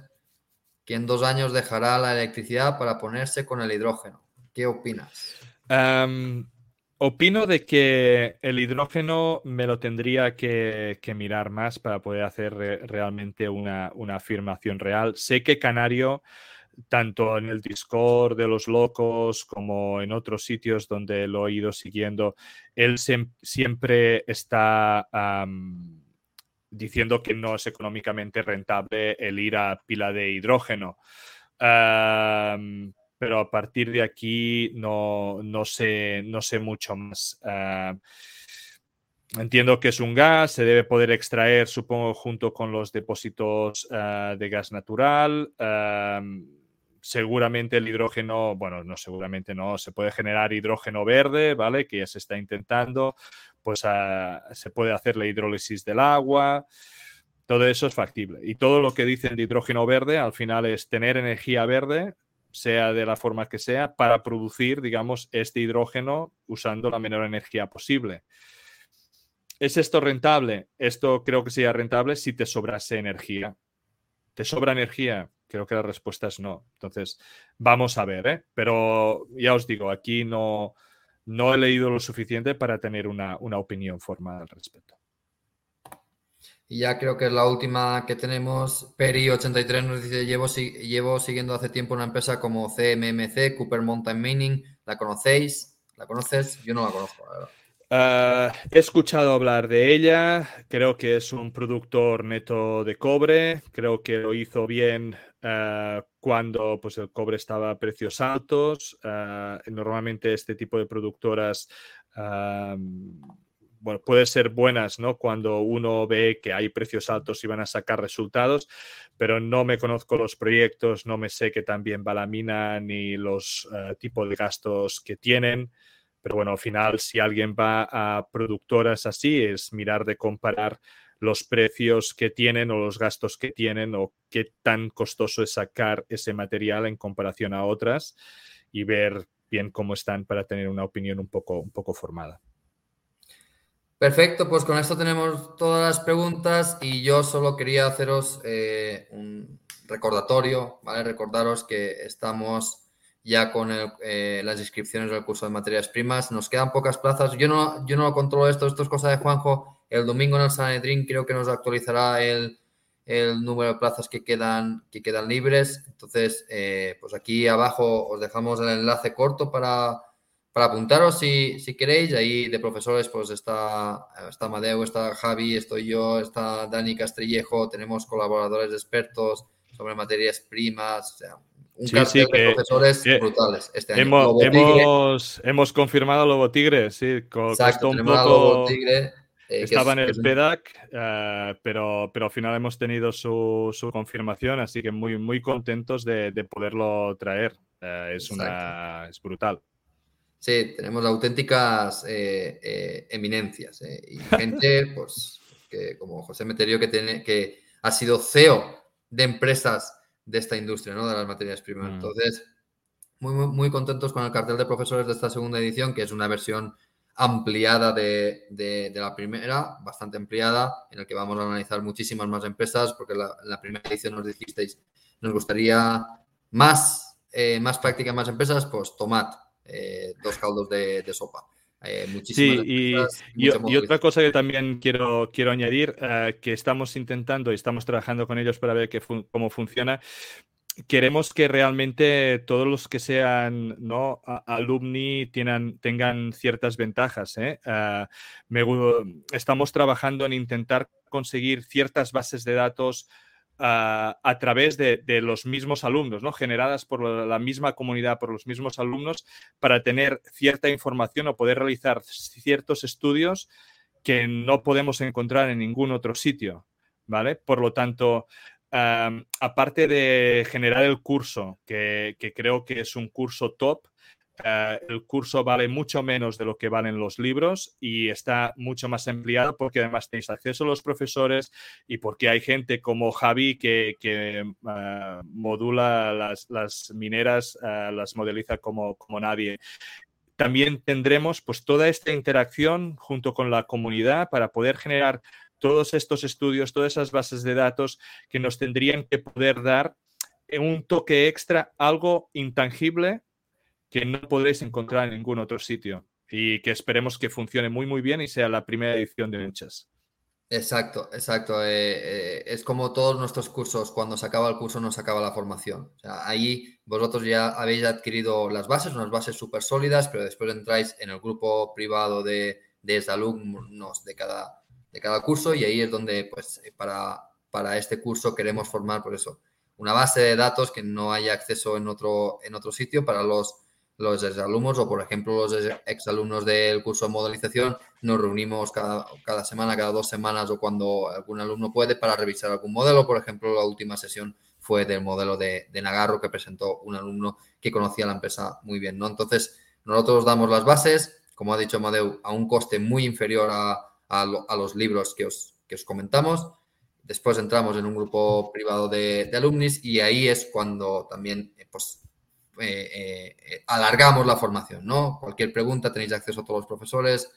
que en dos años dejará la electricidad para ponerse con el hidrógeno. ¿Qué opinas? Em, Opino de que el hidrógeno me lo tendría que, mirar más para poder hacer realmente una, afirmación real. Sé que Canario, tanto en el Discord de los locos como en otros sitios donde lo he ido siguiendo, él siempre está diciendo que no es económicamente rentable el ir a pila de hidrógeno pero a partir de aquí no, sé, no sé mucho más. Ah, entiendo que es un gas, se debe poder extraer, supongo, junto con los depósitos ah, de gas natural. Ah, seguramente el hidrógeno, bueno, no seguramente no, se puede generar hidrógeno verde, ¿vale? Que ya se está intentando, pues se puede hacer la hidrólisis del agua. Todo eso es factible. Y todo lo que dicen de hidrógeno verde al final es tener energía verde sea de la forma que sea, para producir, digamos, este hidrógeno usando la menor energía posible. ¿Es esto rentable? Esto creo que sería rentable si te sobrase energía. ¿Te sobra energía? Creo que la respuesta es no. Entonces, vamos a ver, ¿eh? Pero ya os digo, aquí no, no he leído lo suficiente para tener una, opinión formal al respecto. Y ya creo que es la última que tenemos. Peri83 nos dice, llevo, llevo siguiendo hace tiempo una empresa como CMMC, Cooper Mountain Mining. ¿La conocéis? ¿La conoces? Yo no la conozco, verdad. Ah, he escuchado hablar de ella, creo que es un productor neto de cobre, creo que lo hizo bien ah, cuando pues, el cobre estaba a precios altos. Ah, normalmente este tipo de productoras bueno, pueden ser buenas ¿no? cuando uno ve que hay precios altos y van a sacar resultados, pero no me conozco los proyectos, no me sé que también va la mina ni los tipos de gastos que tienen. Pero bueno, al final, si alguien va a productoras así, es mirar de comparar los precios que tienen o los gastos que tienen o qué tan costoso es sacar ese material en comparación a otras y ver bien cómo están para tener una opinión un poco, un poco formada. Perfecto, pues con esto tenemos todas las preguntas y yo solo quería haceros eh, un recordatorio, ¿vale? Recordaros que estamos ya con eh, las inscripciones del curso de materias primas. Nos quedan pocas plazas. Yo no, yo no controlo esto, esto es cosa de Juanjo. El domingo en el Sanedrín creo que nos actualizará el, número de plazas que quedan, que quedan libres. Entonces, eh, pues aquí abajo os dejamos el enlace corto para, para apuntaros si, si queréis. Ahí de profesores pues está, está Madeo, está Javi, estoy yo, está Dani Castrillejo, tenemos colaboradores expertos sobre materias primas. O sea, un sí, sí, de profesores brutales este año. Hemos, hemos, confirmado Lobo Tigre, sí. Exacto, un poco... Tigre, eh, estaba en el PEDAC, eh, pero, pero al final hemos tenido su, su, confirmación, así que muy, muy contentos de, de poderlo traer. Eh, es, una, es brutal. Sí, tenemos auténticas eminencias y gente, pues, que como José Meterio, que, tiene, que ha sido CEO de empresas de esta industria, ¿no? De las materias primas. Mm. Entonces, muy, muy, contentos con el cartel de profesores de esta segunda edición, que es una versión ampliada de, la primera, bastante ampliada, en el que vamos a analizar muchísimas más empresas, porque la, en la primera edición nos dijisteis, nos gustaría más, eh, más práctica, más empresas, pues tomad eh, dos caldos de sopa. Eh, sí, y, otra cosa que también quiero, quiero añadir, eh, que estamos intentando y estamos trabajando con ellos para ver cómo funciona. Queremos que realmente todos los que sean ¿no? alumni tengan ciertas ventajas. ¿eh? me, estamos trabajando en intentar conseguir ciertas bases de datos a través de, los mismos alumnos, ¿no? generadas por la, misma comunidad, por los mismos alumnos, para tener cierta información o poder realizar ciertos estudios que no podemos encontrar en ningún otro sitio. ¿vale? Por lo tanto, aparte de generar el curso, que, creo que es un curso top, eh, el curso vale mucho menos de lo que valen los libros y está mucho más empleado porque además tenéis acceso a los profesores y porque hay gente como Javi que, eh, modula las, mineras, eh, las modeliza como, como nadie. También tendremos pues toda esta interacción junto con la comunidad para poder generar todos estos estudios, todas esas bases de datos que nos tendrían que poder dar un toque extra, algo intangible que no podréis encontrar en ningún otro sitio y que esperemos que funcione muy muy bien y sea la primera edición de Muchas. Exacto, exacto. Eh, eh, es como todos nuestros cursos, cuando se acaba el curso no se acaba la formación. ahí vosotros ya habéis adquirido las bases, unas bases súper sólidas, pero después entráis en el grupo privado de, de alumnos de cada, de cada curso y ahí es donde pues para, para este curso queremos formar por eso una base de datos que no haya acceso en otro, en otro sitio para los los exalumnos o, por ejemplo, los exalumnos del curso de modelización, nos reunimos cada, cada, semana, cada dos semanas o cuando algún alumno puede para revisar algún modelo. Por ejemplo, la última sesión fue del modelo de, de Nagarro que presentó un alumno que conocía la empresa muy bien. ¿no? Entonces, nosotros damos las bases, como ha dicho Amadeu, a un coste muy inferior a, a, los libros que os, que os comentamos. Después entramos en un grupo privado de, de alumnis y ahí es cuando también pues, eh, eh, alargamos la formación, ¿no? Cualquier pregunta tenéis acceso a todos los profesores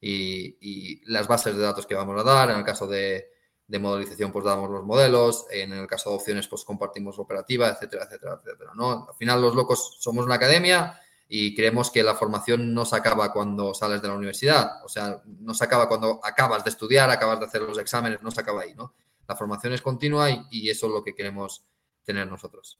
y, las bases de datos que vamos a dar. En el caso de, modelización, pues damos los modelos. En el caso de opciones, pues compartimos operativa, etcétera, etcétera, etcétera, ¿no? Al final, los locos somos una academia. Y creemos que la formación no se acaba cuando sales de la universidad, o sea, no se acaba cuando acabas de estudiar, acabas de hacer los exámenes, no se acaba ahí, ¿no? La formación es continua y, eso es lo que queremos tener nosotros.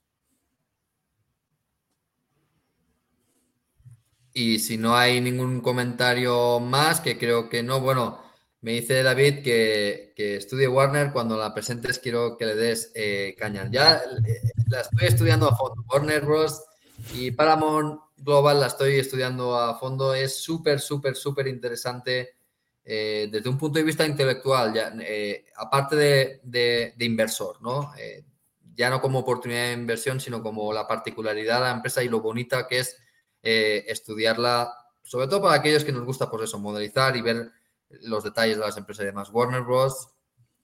Y si no hay ningún comentario más, que creo que no, bueno, me dice David que, estudie Warner, cuando la presentes quiero que le des eh, caña. Ya eh, la estoy estudiando a fondo. Warner Bros. y Paramount Global la estoy estudiando a fondo. Es súper, súper, súper interesante eh, desde un punto de vista intelectual, ya, eh, aparte de, inversor, ¿no? Eh, ya no como oportunidad de inversión, sino como la particularidad de la empresa y lo bonita que es estudiarla, sobre todo para aquellos que nos gusta, pues eso, modelizar y ver los detalles de las empresas y demás. Warner Bros.,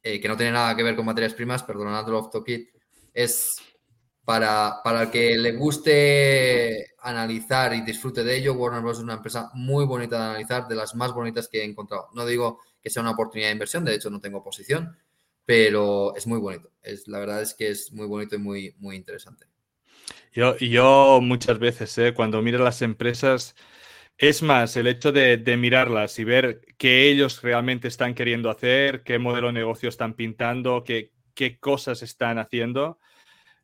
que no tiene nada que ver con materias primas, perdonad off topic, es para, para el que le guste analizar y disfrute de ello, Warner Bros. es una empresa muy bonita de analizar, de las más bonitas que he encontrado. No digo que sea una oportunidad de inversión, de hecho no tengo posición, pero es muy bonito. Es, la verdad es que es muy bonito y muy, muy interesante. Yo, yo muchas veces, ¿eh? cuando miro las empresas, es más el hecho de, de, mirarlas y ver qué ellos realmente están queriendo hacer, qué modelo de negocio están pintando, qué, qué cosas están haciendo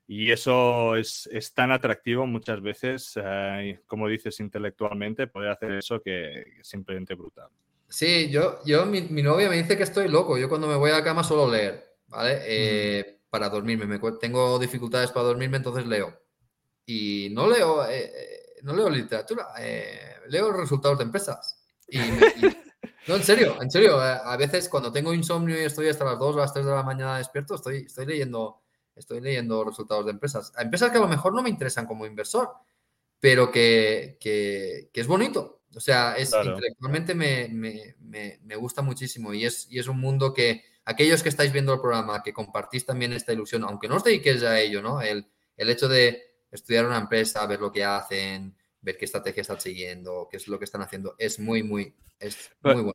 y eso es, tan atractivo muchas veces, eh, como dices, intelectualmente, poder hacer eso que, es simplemente brutal. Sí, yo, yo mi, novia me dice que estoy loco. Yo cuando me voy a la cama suelo leer, ¿vale? Eh, para dormirme. Me, tengo dificultades para dormirme, entonces leo. Y no leo, eh, no leo literatura, leo resultados de empresas. Y, no, en serio, en serio. A veces cuando tengo insomnio y estoy hasta las 2 o las 3 de la mañana despierto, estoy, estoy leyendo estoy leyendo resultados de empresas. A empresas que a lo mejor no me interesan como inversor, pero que, es bonito. O sea, es, intelectualmente me, gusta muchísimo y es, y es un mundo que aquellos que estáis viendo el programa, que compartís también esta ilusión, aunque no os dediquéis a ello, ¿no? El, el hecho de estudiar una empresa, ver lo que hacen, ver qué estrategia están siguiendo, qué es lo que están haciendo, es muy, muy, es muy bueno.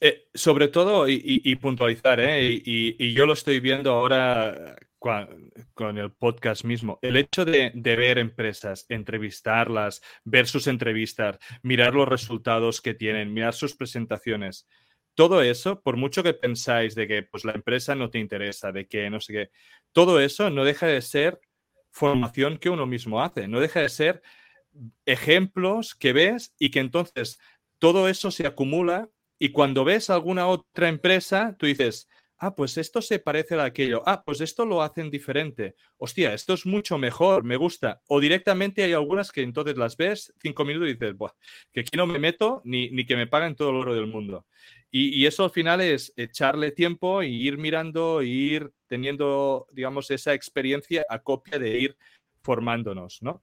Eh, sobre todo, y, puntualizar, ¿eh? y, yo lo estoy viendo ahora con el podcast mismo, el hecho de, ver empresas, entrevistarlas, ver sus entrevistas, mirar los resultados que tienen, mirar sus presentaciones, todo eso, por mucho que pensáis de que pues, la empresa no te interesa, de que no sé qué, todo eso no deja de ser formación que uno mismo hace, no deja de ser ejemplos que ves y que entonces todo eso se acumula y cuando ves alguna otra empresa, tú dices, ah, pues esto se parece a aquello, ah, pues esto lo hacen diferente, hostia, esto es mucho mejor, me gusta. O directamente hay algunas que entonces las ves cinco minutos y dices, Buah, que aquí no me meto ni, ni que me paguen todo el oro del mundo. Y, eso al final es echarle tiempo y ir mirando, e ir teniendo, digamos, esa experiencia a copia de ir formándonos, ¿no?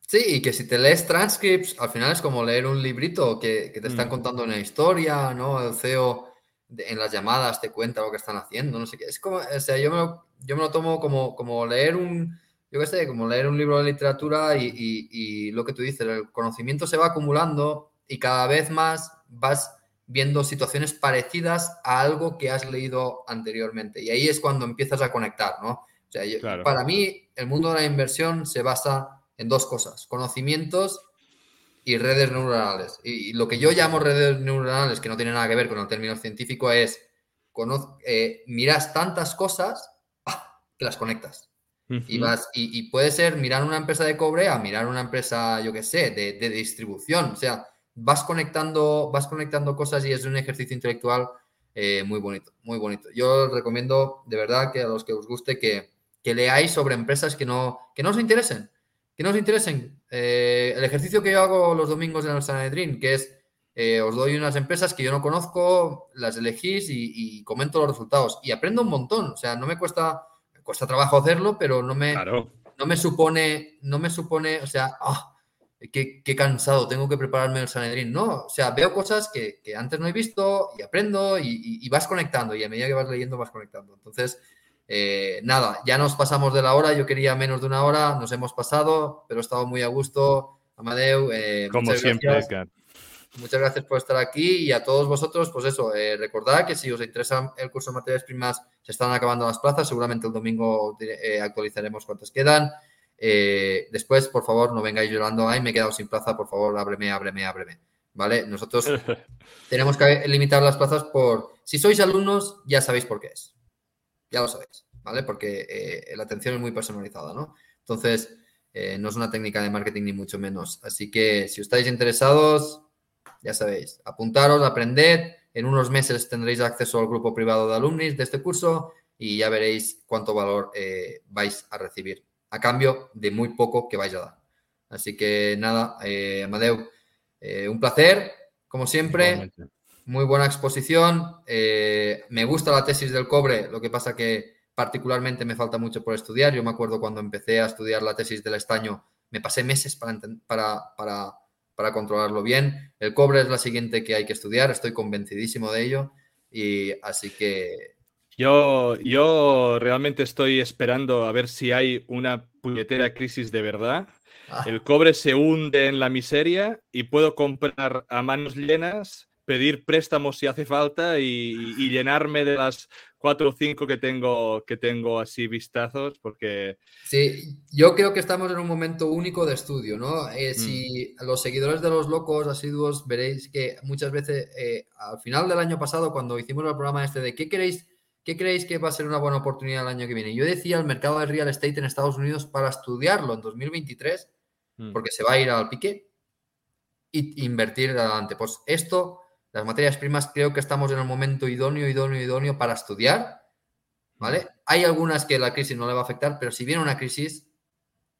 Sí, y que si te lees transcripts, al final es como leer un librito que, te están mm. contando una historia, ¿no? El CEO en las llamadas te cuenta lo que están haciendo, no sé qué. Es como, o sea, yo me lo, yo me lo tomo como, como leer un, yo qué sé, como leer un libro de literatura y, y, lo que tú dices, el conocimiento se va acumulando y cada vez más vas viendo situaciones parecidas a algo que has leído anteriormente. Y ahí es cuando empiezas a conectar, ¿no? O sea, para mí el mundo de la inversión se basa en dos cosas, conocimientos y redes neuronales. Y, lo que yo llamo redes neuronales, que no tiene nada que ver con el término científico, es eh, miras tantas cosas que las conectas. Y, vas, y, puede ser mirar una empresa de cobre a mirar una empresa, yo qué sé, de, distribución. O sea, vas conectando, vas conectando cosas y es un ejercicio intelectual eh, muy bonito, muy bonito. Yo recomiendo de verdad que a los que os guste que, que leáis sobre empresas que no, que no os interesen que no os interesen. Eh, el ejercicio que yo hago los domingos en el Sanedrín, que es eh, os doy unas empresas que yo no conozco, las elegís y, comento los resultados. Y aprendo un montón. O sea, no me cuesta, me cuesta trabajo hacerlo, pero no me, no me supone, no me supone, o sea, ah, qué, cansado, tengo que prepararme el Sanedrín. No, o sea, veo cosas que, antes no he visto y aprendo y, y, vas conectando. Y a medida que vas leyendo, vas conectando. Entonces, eh, nada, ya nos pasamos de la hora, yo quería menos de una hora, nos hemos pasado, pero he estado muy a gusto. Amadeu, eh, como siempre, Muchas gracias por estar aquí y a todos vosotros, pues eso, eh, recordad que si os interesa el curso de materias primas, se están acabando las plazas, seguramente el domingo actualizaremos cuántas quedan. Después, por favor, no vengáis llorando, ay, me he quedado sin plaza, por favor, ábreme, ábreme, ábreme. ¿Vale? Nosotros tenemos que limitar las plazas por, si sois alumnos, ya sabéis por qué es. Ya lo sabéis, ¿vale? Porque eh, la atención es muy personalizada, ¿no? Entonces, eh, no es una técnica de marketing ni mucho menos. Así que si estáis interesados, ya sabéis, apuntaros, aprended. En unos meses tendréis acceso al grupo privado de alumnos de este curso y ya veréis cuánto valor eh, vais a recibir a cambio de muy poco que vais a dar. Así que nada, Amadeu, un placer, como siempre. Muy buena exposición. me gusta la tesis del cobre, lo que pasa que particularmente me falta mucho por estudiar. Yo me acuerdo cuando empecé a estudiar la tesis del estaño, me pasé meses para, para, para para controlarlo bien. El cobre es la siguiente que hay que estudiar, estoy convencidísimo de ello. Y así que... Yo, yo realmente estoy esperando a ver si hay una puñetera crisis de verdad. Ah. El cobre se hunde en la miseria y puedo comprar a manos llenas, pedir préstamos si hace falta y, y llenarme de las cuatro o cinco que tengo, que tengo así vistazos, porque... Sí, yo creo que estamos en un momento único de estudio, ¿no? Eh, mm. Si los seguidores de los locos asiduos veréis que muchas veces, eh, al final del año pasado, cuando hicimos el programa este de qué queréis, qué creéis que va a ser una buena oportunidad el año que viene, yo decía el mercado de real estate en Estados Unidos para estudiarlo en 2023, mm. porque se va a ir al pique, e invertir adelante. Pues esto las materias primas creo que estamos en el momento idóneo, idóneo, idóneo para estudiar, ¿vale? Hay algunas que la crisis no le va a afectar, pero si viene una crisis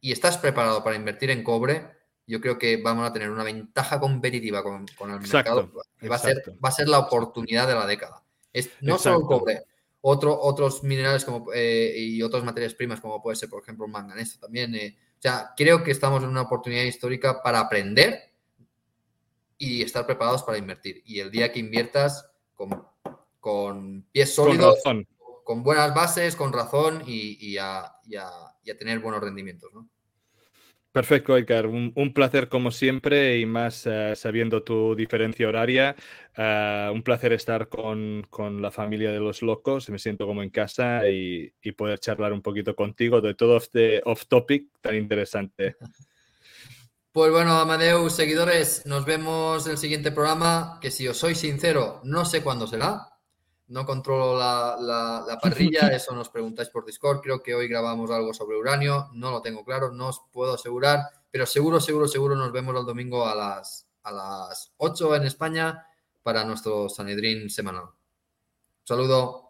y estás preparado para invertir en cobre, yo creo que vamos a tener una ventaja competitiva con, el mercado. va, a ser, va a ser la oportunidad de la década. Es, no solo el cobre, otro, otros minerales como, eh, y otras materias primas, como puede ser, por ejemplo, el manganeso también. Eh. o sea, creo que estamos en una oportunidad histórica para aprender y estar preparados para invertir. Y el día que inviertas con, con pies sólidos, con, buenas bases, con razón y, a, tener buenos rendimientos. Perfecto, Edgar. Un, placer como siempre y más eh, sabiendo tu diferencia horaria. Eh, un placer estar con, la familia de los locos. Me siento como en casa y, poder charlar un poquito contigo de todo este off topic tan interesante. Pues bueno, Amadeus, seguidores, nos vemos en el siguiente programa, que si os soy sincero, no sé cuándo será. No controlo la, parrilla, eso nos preguntáis por Discord. Creo que hoy grabamos algo sobre uranio, no lo tengo claro, no os puedo asegurar, pero seguro, seguro, seguro nos vemos el domingo a las, a las 8 en España para nuestro Sanedrín semanal. saludo.